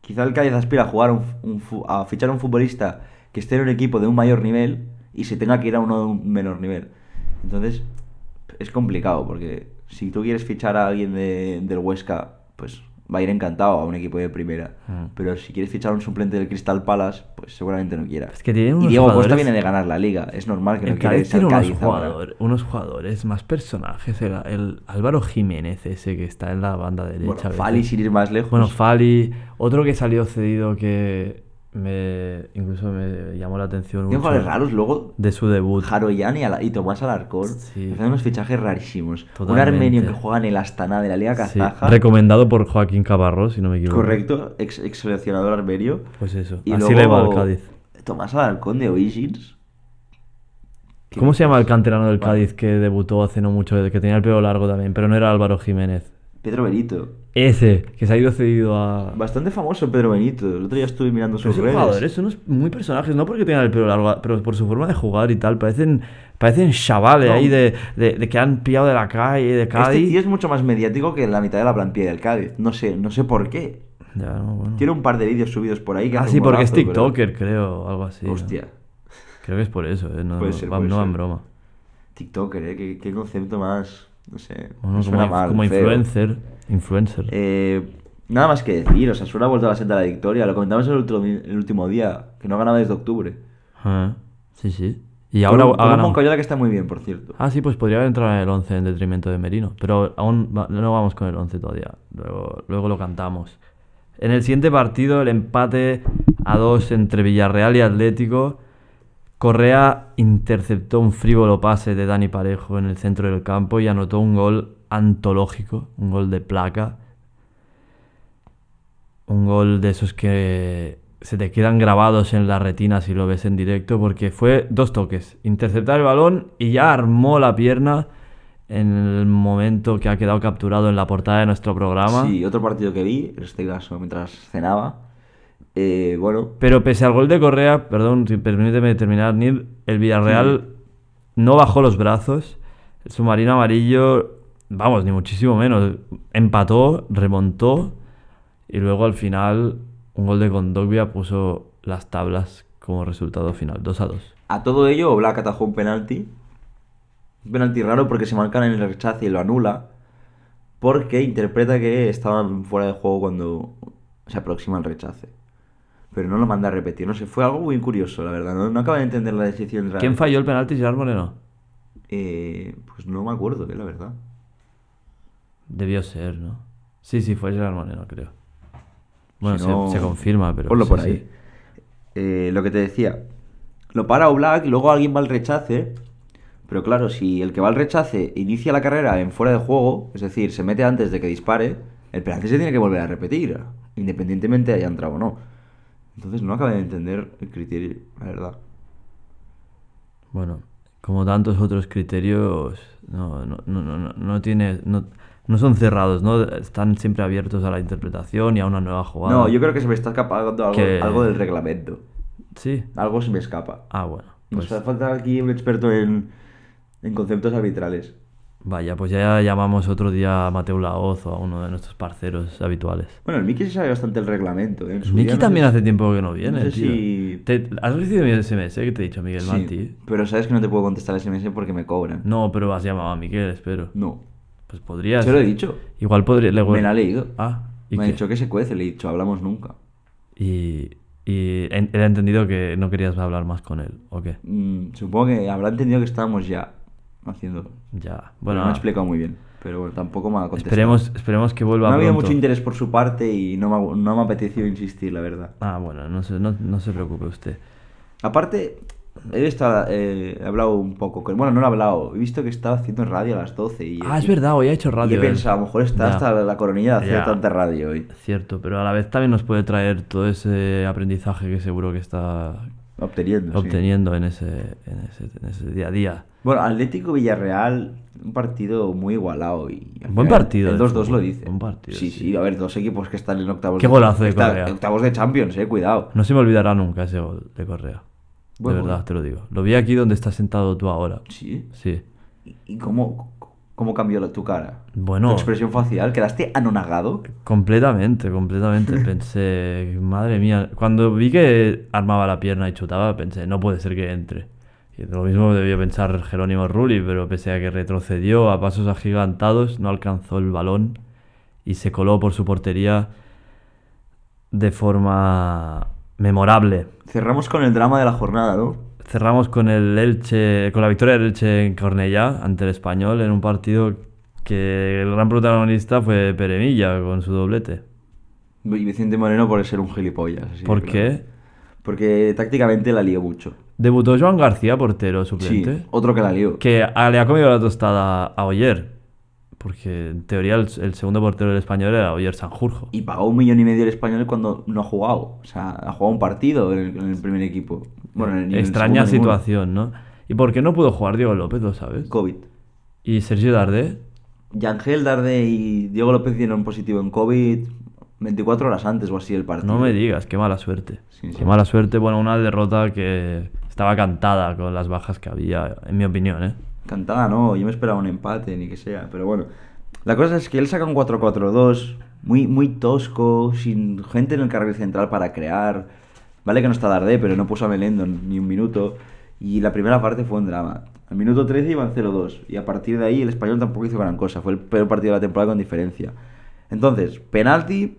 quizá el Cádiz aspira a jugar un, un a fichar a un futbolista que esté en un equipo de un mayor nivel y se tenga que ir a uno de un menor nivel. Entonces, es complicado porque si tú quieres fichar a alguien de- del Huesca, pues va a ir encantado a un equipo de primera. Mm. Pero si quieres fichar a un suplente del Crystal Palace, pues seguramente no quiera. Es que tiene Y unos Diego Costa jugadores- viene de ganar la liga. Es normal que no quiera irse tiene unos, Cádiz jugador- unos jugadores más personajes. El, el Álvaro Jiménez, ese que está en la banda derecha. Bueno. Fali sin ir más lejos. Bueno, Fali. Otro que salió cedido que me incluso me llamó la atención Tiene mucho. jugadores raros. Luego, De su debut. Jaroyan y, Ala- y Tomás Alarcón. Sí. Hacen unos fichajes rarísimos. Un armenio que juega en el Astana de la Liga Sí, Kazaja. recomendado por Joaquín Cabarro, si no me equivoco. Correcto, ex, ex seleccionador armenio. Pues eso. Y Así luego, le va al Cádiz. Tomás Alarcón de Origins. ¿Qué ¿Cómo se llama el canterano del. Cádiz que debutó hace no mucho, que tenía el pelo largo también, pero no era Álvaro Jiménez? Pedro Benito. Ese, que se ha ido cedido a... Bastante famoso Pedro Benito. El otro día estuve mirando Pero sus redes. jugadores, son unos muy personajes, no porque tengan el pelo largo, pero por su forma de jugar y tal. Parecen, parecen chavales No. ahí de, de- de que han pillado de la calle, de Este Cádiz. tío es mucho más mediático que la mitad de la plantilla del Cádiz. No sé, no sé por qué. Ya, no, bueno. Tiene un par de vídeos subidos por ahí que Ah, sí, porque es golazo, pero- TikToker, creo, algo así. ¿no? Hostia. Creo que es por eso, eh, no, Puede ser, va, puede no va en ser. broma. TikToker, ¿eh? ¿Qué, qué concepto más. No sé. Bueno, me como, suena inf- mal, como feo. influencer. Influencer. Eh, nada más que decir, o sea, suena vuelto a la senda de la victoria. Lo comentamos el último, el último día, que no ganaba desde octubre. Ah, sí, sí. Y ahora Con ha con ganado. Moncayola que está muy bien, por cierto. Ah, sí, pues podría haber entrado en el 11 en detrimento de Merino. Pero aún va- no vamos con el 11 todavía. Luego, luego lo cantamos. En el siguiente partido, el empate a dos entre Villarreal y Atlético. Correa interceptó un frívolo pase de Dani Parejo en el centro del campo y anotó un gol antológico, un gol de placa. Un gol de esos que se te quedan grabados en la retina si lo ves en directo, porque fue dos toques. Interceptar el balón y ya armó la pierna en el momento que ha quedado capturado en la portada de nuestro programa. Sí, otro partido que vi, este caso mientras cenaba. Eh, bueno, Pero pese al gol de Correa, perdón, si permíteme terminar, Nil, el Villarreal no bajó los brazos. El submarino amarillo, vamos, ni muchísimo menos. Empató, remontó y luego al final un gol de Condogbia puso las tablas como resultado final, 2 a 2. a todo ello, Black atajó un penalti. Un penalti raro porque se marcan en el rechace y lo anula. Porque interpreta que estaban fuera de juego cuando se aproxima el rechace. Pero no lo manda a repetir. No sé, fue algo muy curioso, la verdad. No, no acabo de entender la decisión. ¿Quién falló el penalti, Gerard Moreno? Eh, pues no me acuerdo, eh, la verdad. Debió ser, ¿no? Sí, sí, fue Gerard Moreno, creo. Bueno, Si se- no, se, confirma, pero. Ponlo sí, por sí. ahí. Eh, lo que te decía. Lo para Oblak y luego alguien va al rechace. Pero claro, si el que va al rechace inicia la carrera en fuera de juego, es decir, se mete antes de que dispare, el penalti se tiene que volver a repetir, independientemente haya entrado o no. Entonces no acabo de entender el criterio, la verdad. Bueno, como tantos otros criterios, no, no, no, no, no- tiene, no, no son cerrados, ¿no? Están siempre abiertos a la interpretación y a una nueva jugada. No, yo creo que se me está escapando algo, Que- algo del reglamento. Sí. Algo se me escapa. Ah, bueno. Nos Pues, hace falta aquí un experto en, en conceptos arbitrales. Vaya, pues ya llamamos otro día a Mateo Laoz o a uno de nuestros parceros habituales. Bueno, el Miki se sabe bastante el reglamento. ¿eh? Miki no también sé- hace tiempo que no viene, sé tío. si- Te- ¿Has recibido mi SMS que te he dicho, Miguel Sí, Martí? pero sabes que no te puedo contestar SMS porque me cobran. No, pero has llamado a Miguel, espero. No. Pues podrías. Se lo he dicho. Igual podría. le- Me la ha leído. Ah, ¿y me ha dicho que se cuece, le he dicho, hablamos nunca. Y, y ha entendido que no querías hablar más con él, ¿o qué? Mm, supongo que habrá entendido que estábamos ya haciéndolo. Ya. Bueno, no me ha explicado muy bien, pero bueno, tampoco me ha contestado. esperemos, esperemos que vuelva No ha habido pronto. mucho interés por su parte y no me, ha, no me ha apetecido insistir, la verdad. Ah, bueno, no se, no, no se preocupe usted. Aparte, él está, eh, he hablado un poco con... Bueno, no lo he hablado. He visto que estaba haciendo radio a las 12 y... Ah, es verdad, hoy ha hecho radio. Y he pensado, a lo mejor está Ya. hasta la coronilla de hacer Ya. tanta radio hoy. Cierto, pero a la vez también nos puede traer todo ese aprendizaje que seguro que está Obteniendo, sí. obteniendo en, ese, en, ese, en ese día a día. Bueno, Atlético Villarreal, un partido muy igualado. Y Buen partido El de 2-2 fútbol, lo dice. buen partido, Sí, sí. sí, a ver, dos equipos que están en octavos Qué golazo de está- Correa. Octavos de Champions, eh, cuidado. No se me olvidará nunca ese gol de Correa. De verdad, te lo digo. Lo vi aquí donde estás sentado tú ahora. Sí. Sí. ¿Y- ¿Y cómo, cómo cambió la- tu cara? Bueno. Tu expresión facial, ¿quedaste anonagado? Completamente, completamente. Pensé, madre mía, cuando vi que armaba la pierna y chutaba, pensé, no puede ser que entre. Lo mismo debió pensar Jerónimo Rulli, pero pese a que retrocedió a pasos agigantados, no alcanzó el balón y se coló por su portería de forma memorable. Cerramos con el drama de la jornada, ¿no? Cerramos con el Elche, con la victoria del Elche en Cornellá ante el Español en un partido que el gran protagonista fue Peremilla con su doblete. Y Vicente Moreno por ser un gilipollas. así ¿Por claro. qué? Porque tácticamente la lió mucho. Debutó Joan García, portero Sí, suplente, otro que la lió. que a- le ha comido la tostada a Oyer, porque en teoría el, el segundo portero del español era Oyer Sanjurjo. Y pagó un millón y medio el español cuando no ha jugado. O sea, ha jugado un partido en el, en el primer equipo. Bueno, en el, en Extraña ninguno. situación, ¿no? ¿Y por qué no pudo jugar Diego López, lo sabes? COVID. ¿Y Sergio Dardé? Yangel, Darde y Diego López dieron positivo en COVID 24 horas antes o así el partido. No me digas, qué mala suerte. Sí, sí. Qué mala suerte, bueno, una derrota que estaba cantada con las bajas que había, en mi opinión, ¿eh? Cantada no, yo me esperaba un empate, ni que sea. Pero bueno, la cosa es que él saca un 4-4-2, muy, muy tosco, sin gente en el carril central para crear. Vale que no está Dardé, pero no puso a Melendo ni un minuto. Y la primera parte fue un drama. Al minuto 13 iban 0-2. Y a partir de ahí el español tampoco hizo gran cosa. Fue el peor partido de la temporada con diferencia. Entonces, penalti,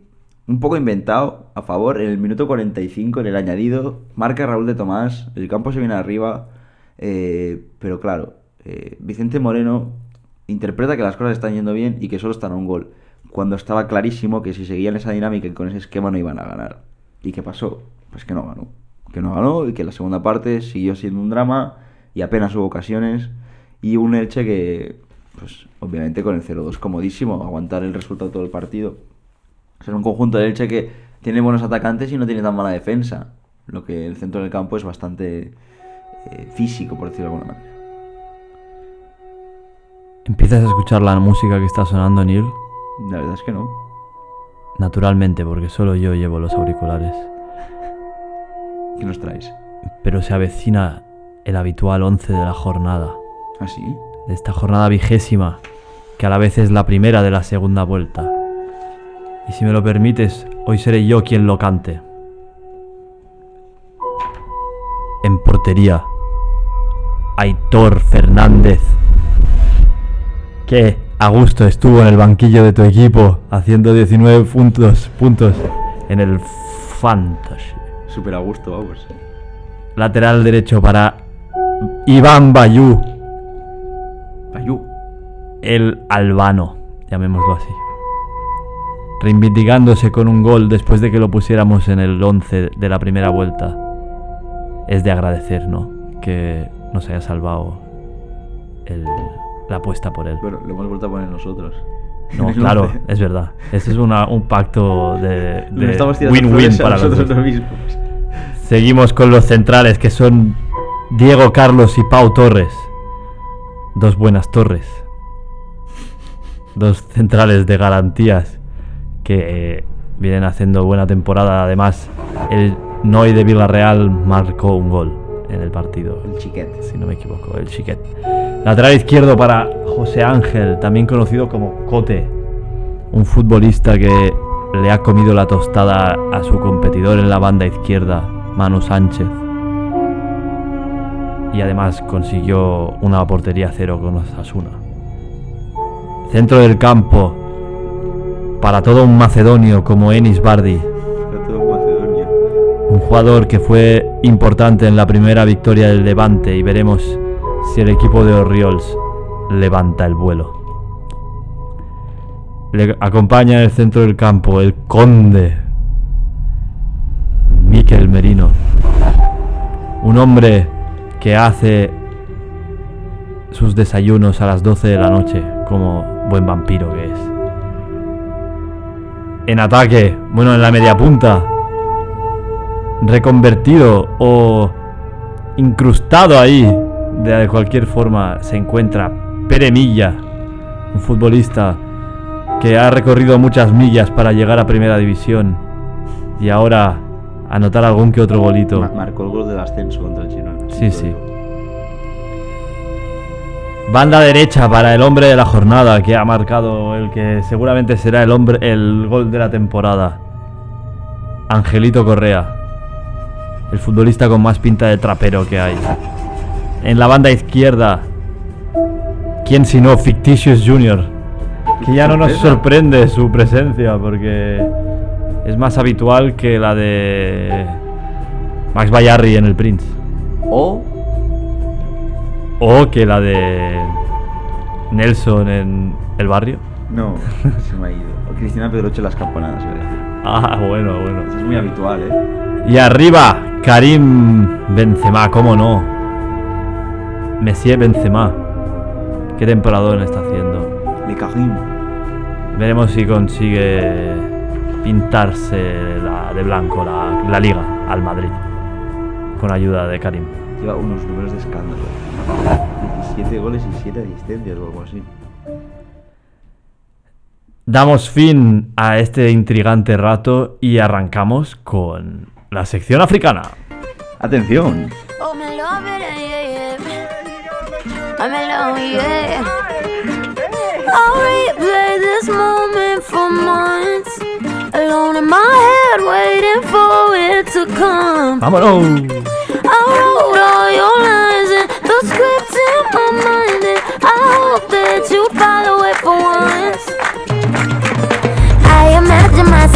un poco inventado, a favor, en el minuto 45, en el añadido. Marca Raúl de Tomás, el campo se viene arriba. eh, pero claro, eh, Vicente Moreno interpreta que las cosas están yendo bien y que solo están a un gol. Cuando estaba clarísimo que si seguían esa dinámica y con ese esquema no iban a ganar. ¿Y qué pasó? Pues que no ganó. Que no ganó y que la segunda parte siguió siendo un drama y apenas hubo ocasiones. Y un Elche que, pues obviamente con el 0-2 comodísimo, aguantar el resultado todo el partido. O sea, es un conjunto de Elche que tiene buenos atacantes y no tiene tan mala defensa. Lo que el centro del campo es bastante eh, físico, por decirlo de alguna manera. ¿Empiezas a escuchar la música que está sonando, Neil? La verdad es que no. Naturalmente, porque solo yo llevo los auriculares. ¿Qué nos traes? Pero se avecina el habitual 11 de la jornada. ¿Ah, sí? de esta jornada vigésima, que a la vez es la primera de la segunda vuelta. Y si me lo permites, hoy seré yo quien lo cante. En portería, Aitor Fernández, que a gusto estuvo en el banquillo de tu equipo haciendo 19 puntos, puntos en el Fantasy. Súper a gusto, vamos. Lateral derecho para Iván Bayú, Ayú. el albano, llamémoslo así. Reivindicándose con un gol después de que lo pusiéramos en el 11 de la primera vuelta. Es de agradecer, ¿no? Que nos haya salvado el- la apuesta por él. Bueno, lo hemos vuelto a poner nosotros. No, claro, es verdad. Eso es una- un pacto de win-win para nosotros mismos. Seguimos con los centrales que son Diego Carlos y Pau Torres. Dos buenas torres. Dos centrales de garantías que eh, vienen haciendo buena temporada. Además, el Noi de Villarreal marcó un gol en el partido. El chiquete. Si no me equivoco, el Chiquet. Lateral izquierdo para José Ángel, también conocido como Cote. Un futbolista que le ha comido la tostada a su competidor en la banda izquierda, Manu Sánchez. Y además consiguió una portería cero con Osasuna. Centro del campo para todo un macedonio como Enis Bardi. Todo Macedonia. Un jugador que fue importante en la primera victoria del Levante y veremos si el equipo de Oriols levanta el vuelo. Le acompaña en el centro del campo el conde Miquel Merino. Un hombre que hace sus desayunos a las 12 de la noche como buen vampiro que es. En ataque, bueno, en la media punta, reconvertido o incrustado ahí de cualquier forma se encuentra Pere Milla, un futbolista que ha recorrido muchas millas para llegar a primera división y ahora anotar algún que otro golito. Ma- Marcó el gol del ascenso contra el Girona. Sí, sí. Banda derecha para el hombre de la jornada que ha marcado el que seguramente será el hombre el gol de la temporada. Angelito Correa. El futbolista con más pinta de trapero que hay. En la banda izquierda. ¿Quién si no? Fictitious Junior. Que ya no nos sorprende su presencia porque es más habitual que la de Max Bayarri en el Prince. O O que la de Nelson en el barrio. No, se me ha ido. O Cristina Pedroche en las campanadas, decir. Ah, bueno, bueno. Eso es muy habitual, ¿eh? Y arriba, Karim Benzema, ¿cómo no? Messier Benzema. Qué temporadón está haciendo. Le Cajín. Veremos si consigue pintarse la de blanco la, la liga al Madrid. Con ayuda de Karim. Lleva unos números de escándalo. 17 goles y 7 asistencias o algo así. Damos fin a este intrigante rato y arrancamos con la sección africana. Atención. Oh,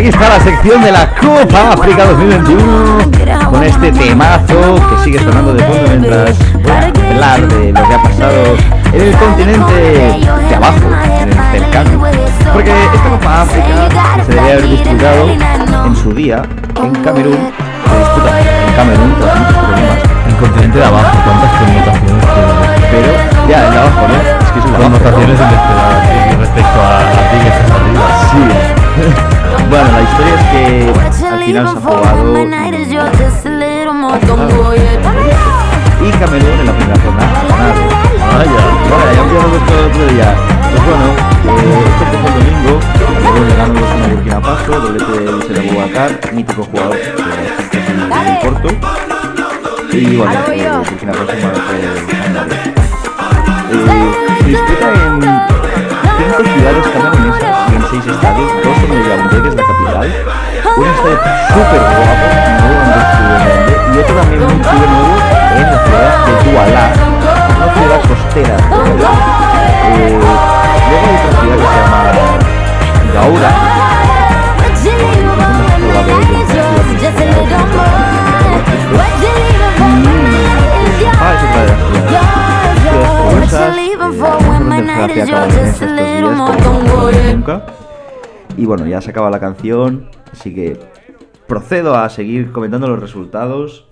Aquí está la sección de la Copa África 2021 con este temazo que sigue sonando de fondo mientras voy a hablar de lo que ha pasado en el continente de abajo, en el cercano. Porque esta Copa África se debía haber disputado en su día en Camerún, se disputa en Camerún tras muchos problemas, El continente de abajo, ¿cuántas connotaciones pero ya el de abajo, ¿no? Es que abajo. Connotaciones inesperadas respecto a, a ti que estás arriba. Sí. Bueno, la historia es que al final se ha jugado y Camerún en la primera jornada ha ganado. Vaya. Ya habíamos visto el otro día. Pues bueno, eh, esto empezó el domingo, Camerún le ganó 2-1 a Burkina Faso, doblete de Luis Abubakar, mítico jugador de del Porto. Y bueno, eh, Burkina Faso el ganador. Eh, se disputa en cinco ciudades camerunesas es la capital, súper guapo, en Occidente, y otro también muy chulo nuevo en la ciudad de una ciudad costera. Eh, luego hay otra ciudad que se llama Gaura, Ah, es otra de las ciudades. Ciudades famosas, eh, de geografía acabamos en estos días, como no nunca. Y bueno, ya se acaba la canción, así que procedo a seguir comentando los resultados.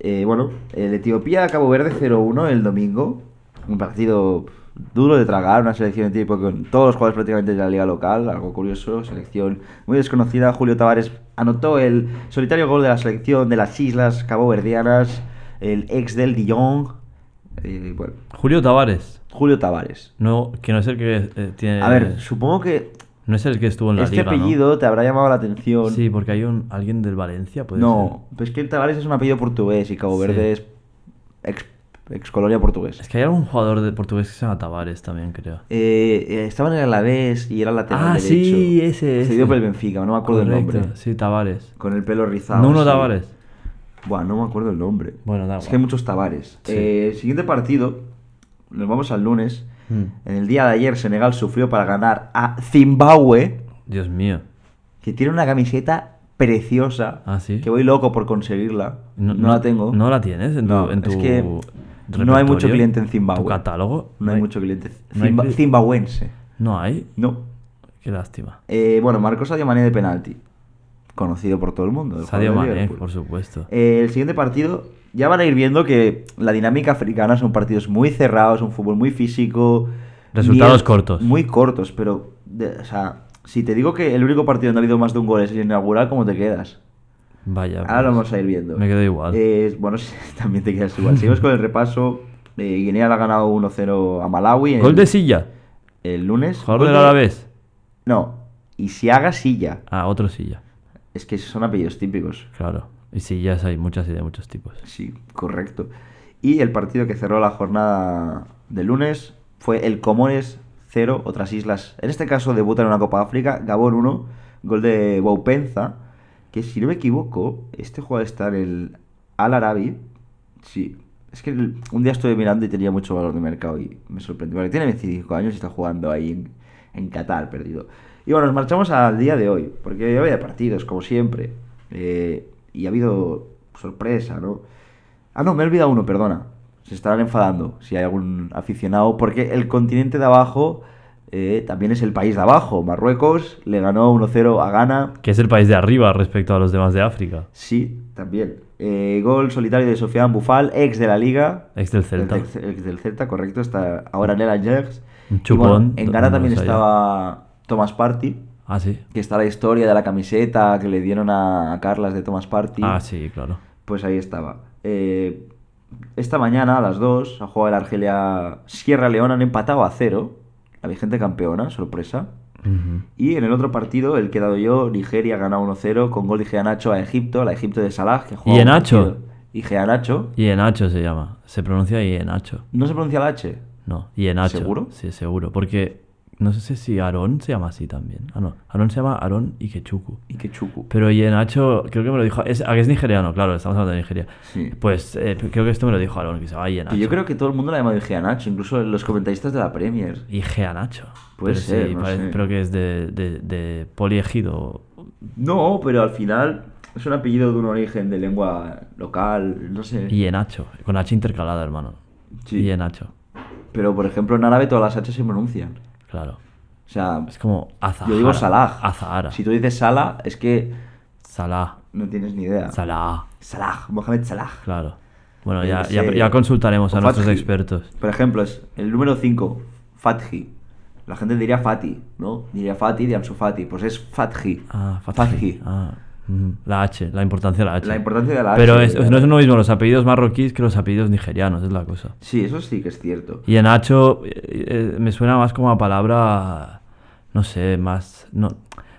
Eh, bueno, el Etiopía-Cabo Verde 0-1 el domingo. Un partido duro de tragar, una selección de tipo con todos los jugadores prácticamente de la liga local, algo curioso, selección muy desconocida. Julio Tavares anotó el solitario gol de la selección de las Islas Caboverdianas, el ex del Dijon. Eh, bueno, Julio Tavares. Julio Tavares. No, que no es el que eh, tiene. A ver, supongo que No es el que estuvo en la este liga. ¿no? apellido te habrá llamado la atención. Sí, porque hay un alguien del Valencia, puede No, pero es que el Tavares es un apellido portugués y Cabo Sí. Verde es ex, ex colonia portuguesa. ser. Es que hay algún jugador de portugués que se llama Tavares también, creo. Eh, eh, estaba en el Alavés y era lateral Ah, derecho. sí, ese, ese. Cedido por el Benfica, no me acuerdo el Correcto, nombre. Sí, Tavares. Con el pelo rizado. Nuno sí. Tavares. Buah, no me acuerdo el nombre. Bueno, da Es igual. que hay muchos Tavares. Sí. Eh, siguiente partido, nos vamos al lunes. Mm. En el día de ayer Senegal sufrió para ganar a Zimbabue, Dios mío. que tiene una camiseta preciosa. Ah, ¿sí? Que voy loco por conseguirla. No, la tengo. ¿No la tienes en tu, No, en tu es que no hay mucho cliente en Zimbabue. ¿Tu catálogo? No hay mucho cliente. hay Zimba- zimbabuense. No hay. No. Qué lástima. Eh, bueno, marcó Sadio Mané de penalti. Conocido por todo el mundo. el Sadio Mané, por supuesto. Eh, el siguiente partido, ya van a ir viendo que la dinámica africana son partidos muy cerrados, un fútbol muy físico. Resultados cortos. Muy cortos, pero, de- o sea, si te digo que el único partido donde ha habido más de un gol es el inaugural, ¿cómo te quedas? Vaya. Ahora lo pues, vamos a ir viendo. Me quedo igual. Eh, bueno, también te quedas igual. Seguimos con el repaso. Eh, Guinea le ha ganado 1-0 a Malawi. en- Gol de silla. El lunes. Jugador del de- Alavés. No. Y si haga silla. Ah, otro silla. Es que son apellidos típicos. Claro. Y sillas hay muchas y de muchos tipos. Sí, correcto. Y el partido que cerró la jornada de lunes fue el Comores 0, otras islas. En este caso debuta en una Copa África, Gabón 1, gol de Boupenza, que si no me equivoco, este jugador está en el Al Arabi. Sí, es que un día estuve mirando y tenía mucho valor de mercado y me sorprendió. Porque tiene 25 años y está jugando ahí en, en Qatar, perdido. Y bueno, nos marchamos al día de hoy, porque hoy había partidos, como siempre. Eh, y ha habido sorpresa, ¿no? Ah, no, me he olvidado uno, perdona. Se estarán enfadando si hay algún aficionado, porque el continente de abajo eh, también es el país de abajo. Marruecos le ganó 1-0 a Ghana. Que es el país de arriba respecto a los demás de África. Sí, también. Eh, gol solitario de Sofiane Bufal, ex de la liga. Ex del Celta. Ex, ex del Celta, correcto. Está ahora en el Y chupón, bueno, en Ghana también estaba Thomas Party, Ah, sí. que está la historia de la camiseta que le dieron a, Carlas de Thomas Party. Ah, sí, claro. Pues ahí estaba. Eh, esta mañana a las 2 ha jugado el Argelia Sierra Leona, han empatado a cero. La vigente campeona, sorpresa. Y en el otro partido, el que he dado yo, Nigeria ha ganado 1-0 con gol de Iheanacho a Egipto, la Egipto de Salah. Que ha jugado un ¿Iheanacho? partido. Iheanacho. Ienacho se llama. Se pronuncia Ienacho. ¿No se pronuncia la H? No, Ienacho. ¿Seguro? Sí, seguro. Porque no sé si Aarón se llama así también. Ah, no. Aarón se llama Aarón Ikechuku. Y que chucu. Pero Ienacho, creo que me lo dijo. Es, ah, que es nigeriano, claro, estamos hablando de Nigeria. Sí. Pues eh, creo que esto me lo dijo Aarón, que se llama Ienacho. Que yo creo que todo el mundo la ha llamado Iheanacho, incluso los comentaristas de la Premier. Igeanacho. Puede Pero ser, sí, no parece- sé. Pero que es de, de, de poliegido. No, pero al final es un apellido de un origen de lengua local, no sé. Ienacho. Con H intercalada, hermano. Sí. Ienacho. Pero por ejemplo en árabe todas las H se pronuncian. Claro. O sea, Es como Azahara. yo digo Salah. Azahara. Si tú dices Salah, es que Salah. no tienes ni idea. Salah. Salah, Mohamed Salah. Claro. Bueno, ya, qué ya, ya consultaremos a nuestros expertos. Por ejemplo, es el número 5, Fathi. La gente diría Fati, ¿no? Diría Fati de Ansu Fati. Pues es Fathi. Ah, Fathi. Fathi. Ah, la H, la importancia de la H. La importancia de la Pero H, es- claro. no es lo mismo los apellidos marroquíes que los apellidos nigerianos, es la cosa. Sí, eso sí que es cierto. Y en Nacho eh, eh, me suena más como a palabra, no sé, más, no,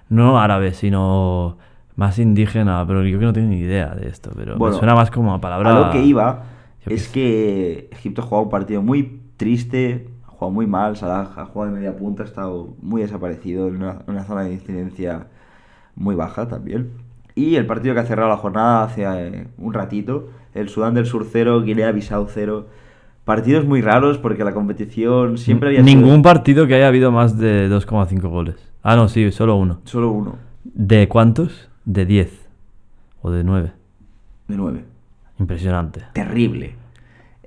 no árabe, sino más indígena, pero yo que no tengo ni idea de esto, pero Bueno, me suena más como a palabra... A lo que iba es que Egipto ha jugado un partido muy triste, ha jugado muy mal, Salah ha jugado de media punta, ha estado muy desaparecido en una, una zona de incidencia muy baja también. Y el partido que ha cerrado la jornada hace eh, un ratito, el Sudán del Sur 0, Guinea-Bissau 0. Partidos muy raros porque la competición siempre había sido Ningún partido que haya habido más de 2,5 goles. Ah, no, sí, solo uno. solo uno, ¿De cuántos? De 10. O de 9. de 9. Impresionante. Terrible.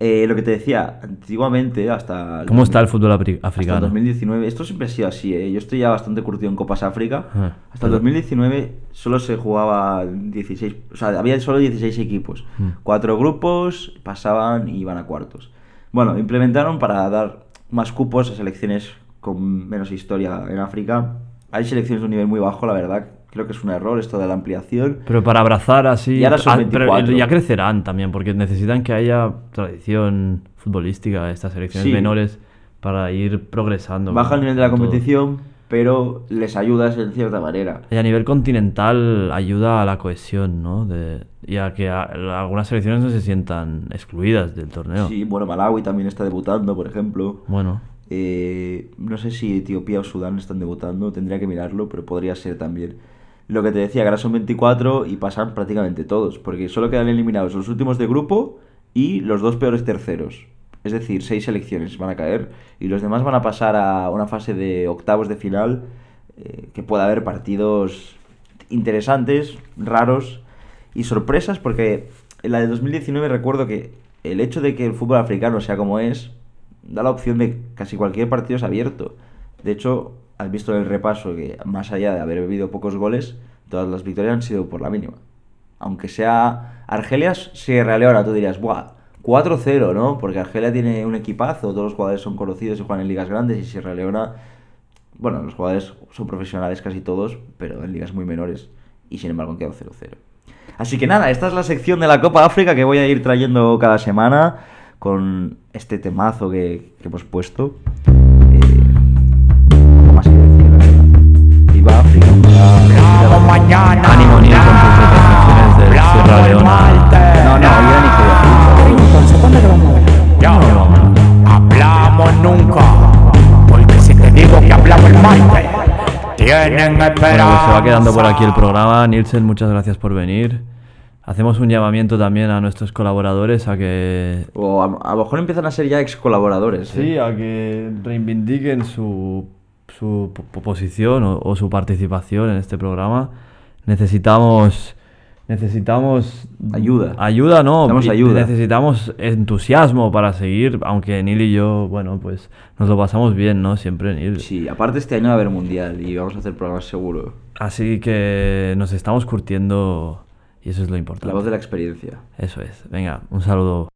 Eh, lo que te decía, antiguamente, hasta... ¿Cómo está el fútbol afri- Hasta el africano? 2019, esto siempre ha sido así, ¿eh? yo estoy ya bastante curtido en Copas África. Ah, Hasta el pero- 2019 solo se jugaba 16, o sea, había solo 16 equipos. Mm. Cuatro grupos pasaban y iban a cuartos. Bueno, implementaron para dar más cupos a selecciones con menos historia en África. Hay selecciones de un nivel muy bajo, la verdad. Creo que es un error esto de la ampliación. Pero para abrazar así. Y ahora son ah, 24. ya crecerán también, porque necesitan que haya tradición futbolística, estas selecciones Sí. menores, para ir progresando. Baja el nivel de la todo. competición, pero les ayudas en cierta manera. Y a nivel continental ayuda a la cohesión, ¿no? De, y a que a- algunas selecciones no se sientan excluidas del torneo. Sí, bueno, Malawi también está debutando, por ejemplo. Bueno, Eh, no sé si Etiopía o Sudán están debutando, tendría que mirarlo, pero podría ser también. Lo que te decía, que ahora son 24 y pasan prácticamente todos, porque solo quedan eliminados los últimos de grupo y los dos peores terceros. Es decir, seis selecciones van a caer y los demás van a pasar a una fase de octavos de final eh, que pueda haber partidos interesantes, raros y sorpresas, porque en la de 2019 recuerdo que el hecho de que el fútbol africano sea como es, da la opción de casi cualquier partido es abierto. De hecho, has visto el repaso que más allá de haber bebido pocos goles, todas las victorias han sido por la mínima. Aunque sea Argelia, Sierra Leona, tú dirías, ¡buah! 4-0, ¿no? Porque Argelia tiene un equipazo, todos los jugadores son conocidos y juegan en ligas grandes y Sierra Leona, bueno, los jugadores son profesionales casi todos, pero en ligas muy menores y sin embargo han quedado 0-0. Así que nada, esta es la sección de la Copa África que voy a ir trayendo cada semana con este temazo que, que hemos puesto. Viva África. mañana. ánimo Niel con tus retransmisiones de Sierra Leona. No, no, yo ni quería. Entonces, ¿cuándo lo vamos a ver? Ya, hablamos nunca. Porque si te digo que hablamos el martes, tienen esperanza. Bueno, pues se va quedando por aquí el programa. Nielsen, muchas gracias por venir. Hacemos un llamamiento también a nuestros colaboradores a que O a, a lo mejor empiezan a ser ya ex colaboradores. Sí, a que reivindiquen su, su po- posición o, o su participación en este programa. Necesitamos necesitamos Ayuda. Ayuda, no, Necesitamos ayuda. necesitamos entusiasmo para seguir, aunque Neil y yo, bueno, pues nos lo pasamos bien, ¿no? Siempre Neil. Sí, aparte este año va a haber mundial y vamos a hacer programas seguro. Así que nos estamos curtiendo y eso es lo importante. La voz de la experiencia. Eso es. Venga, un saludo.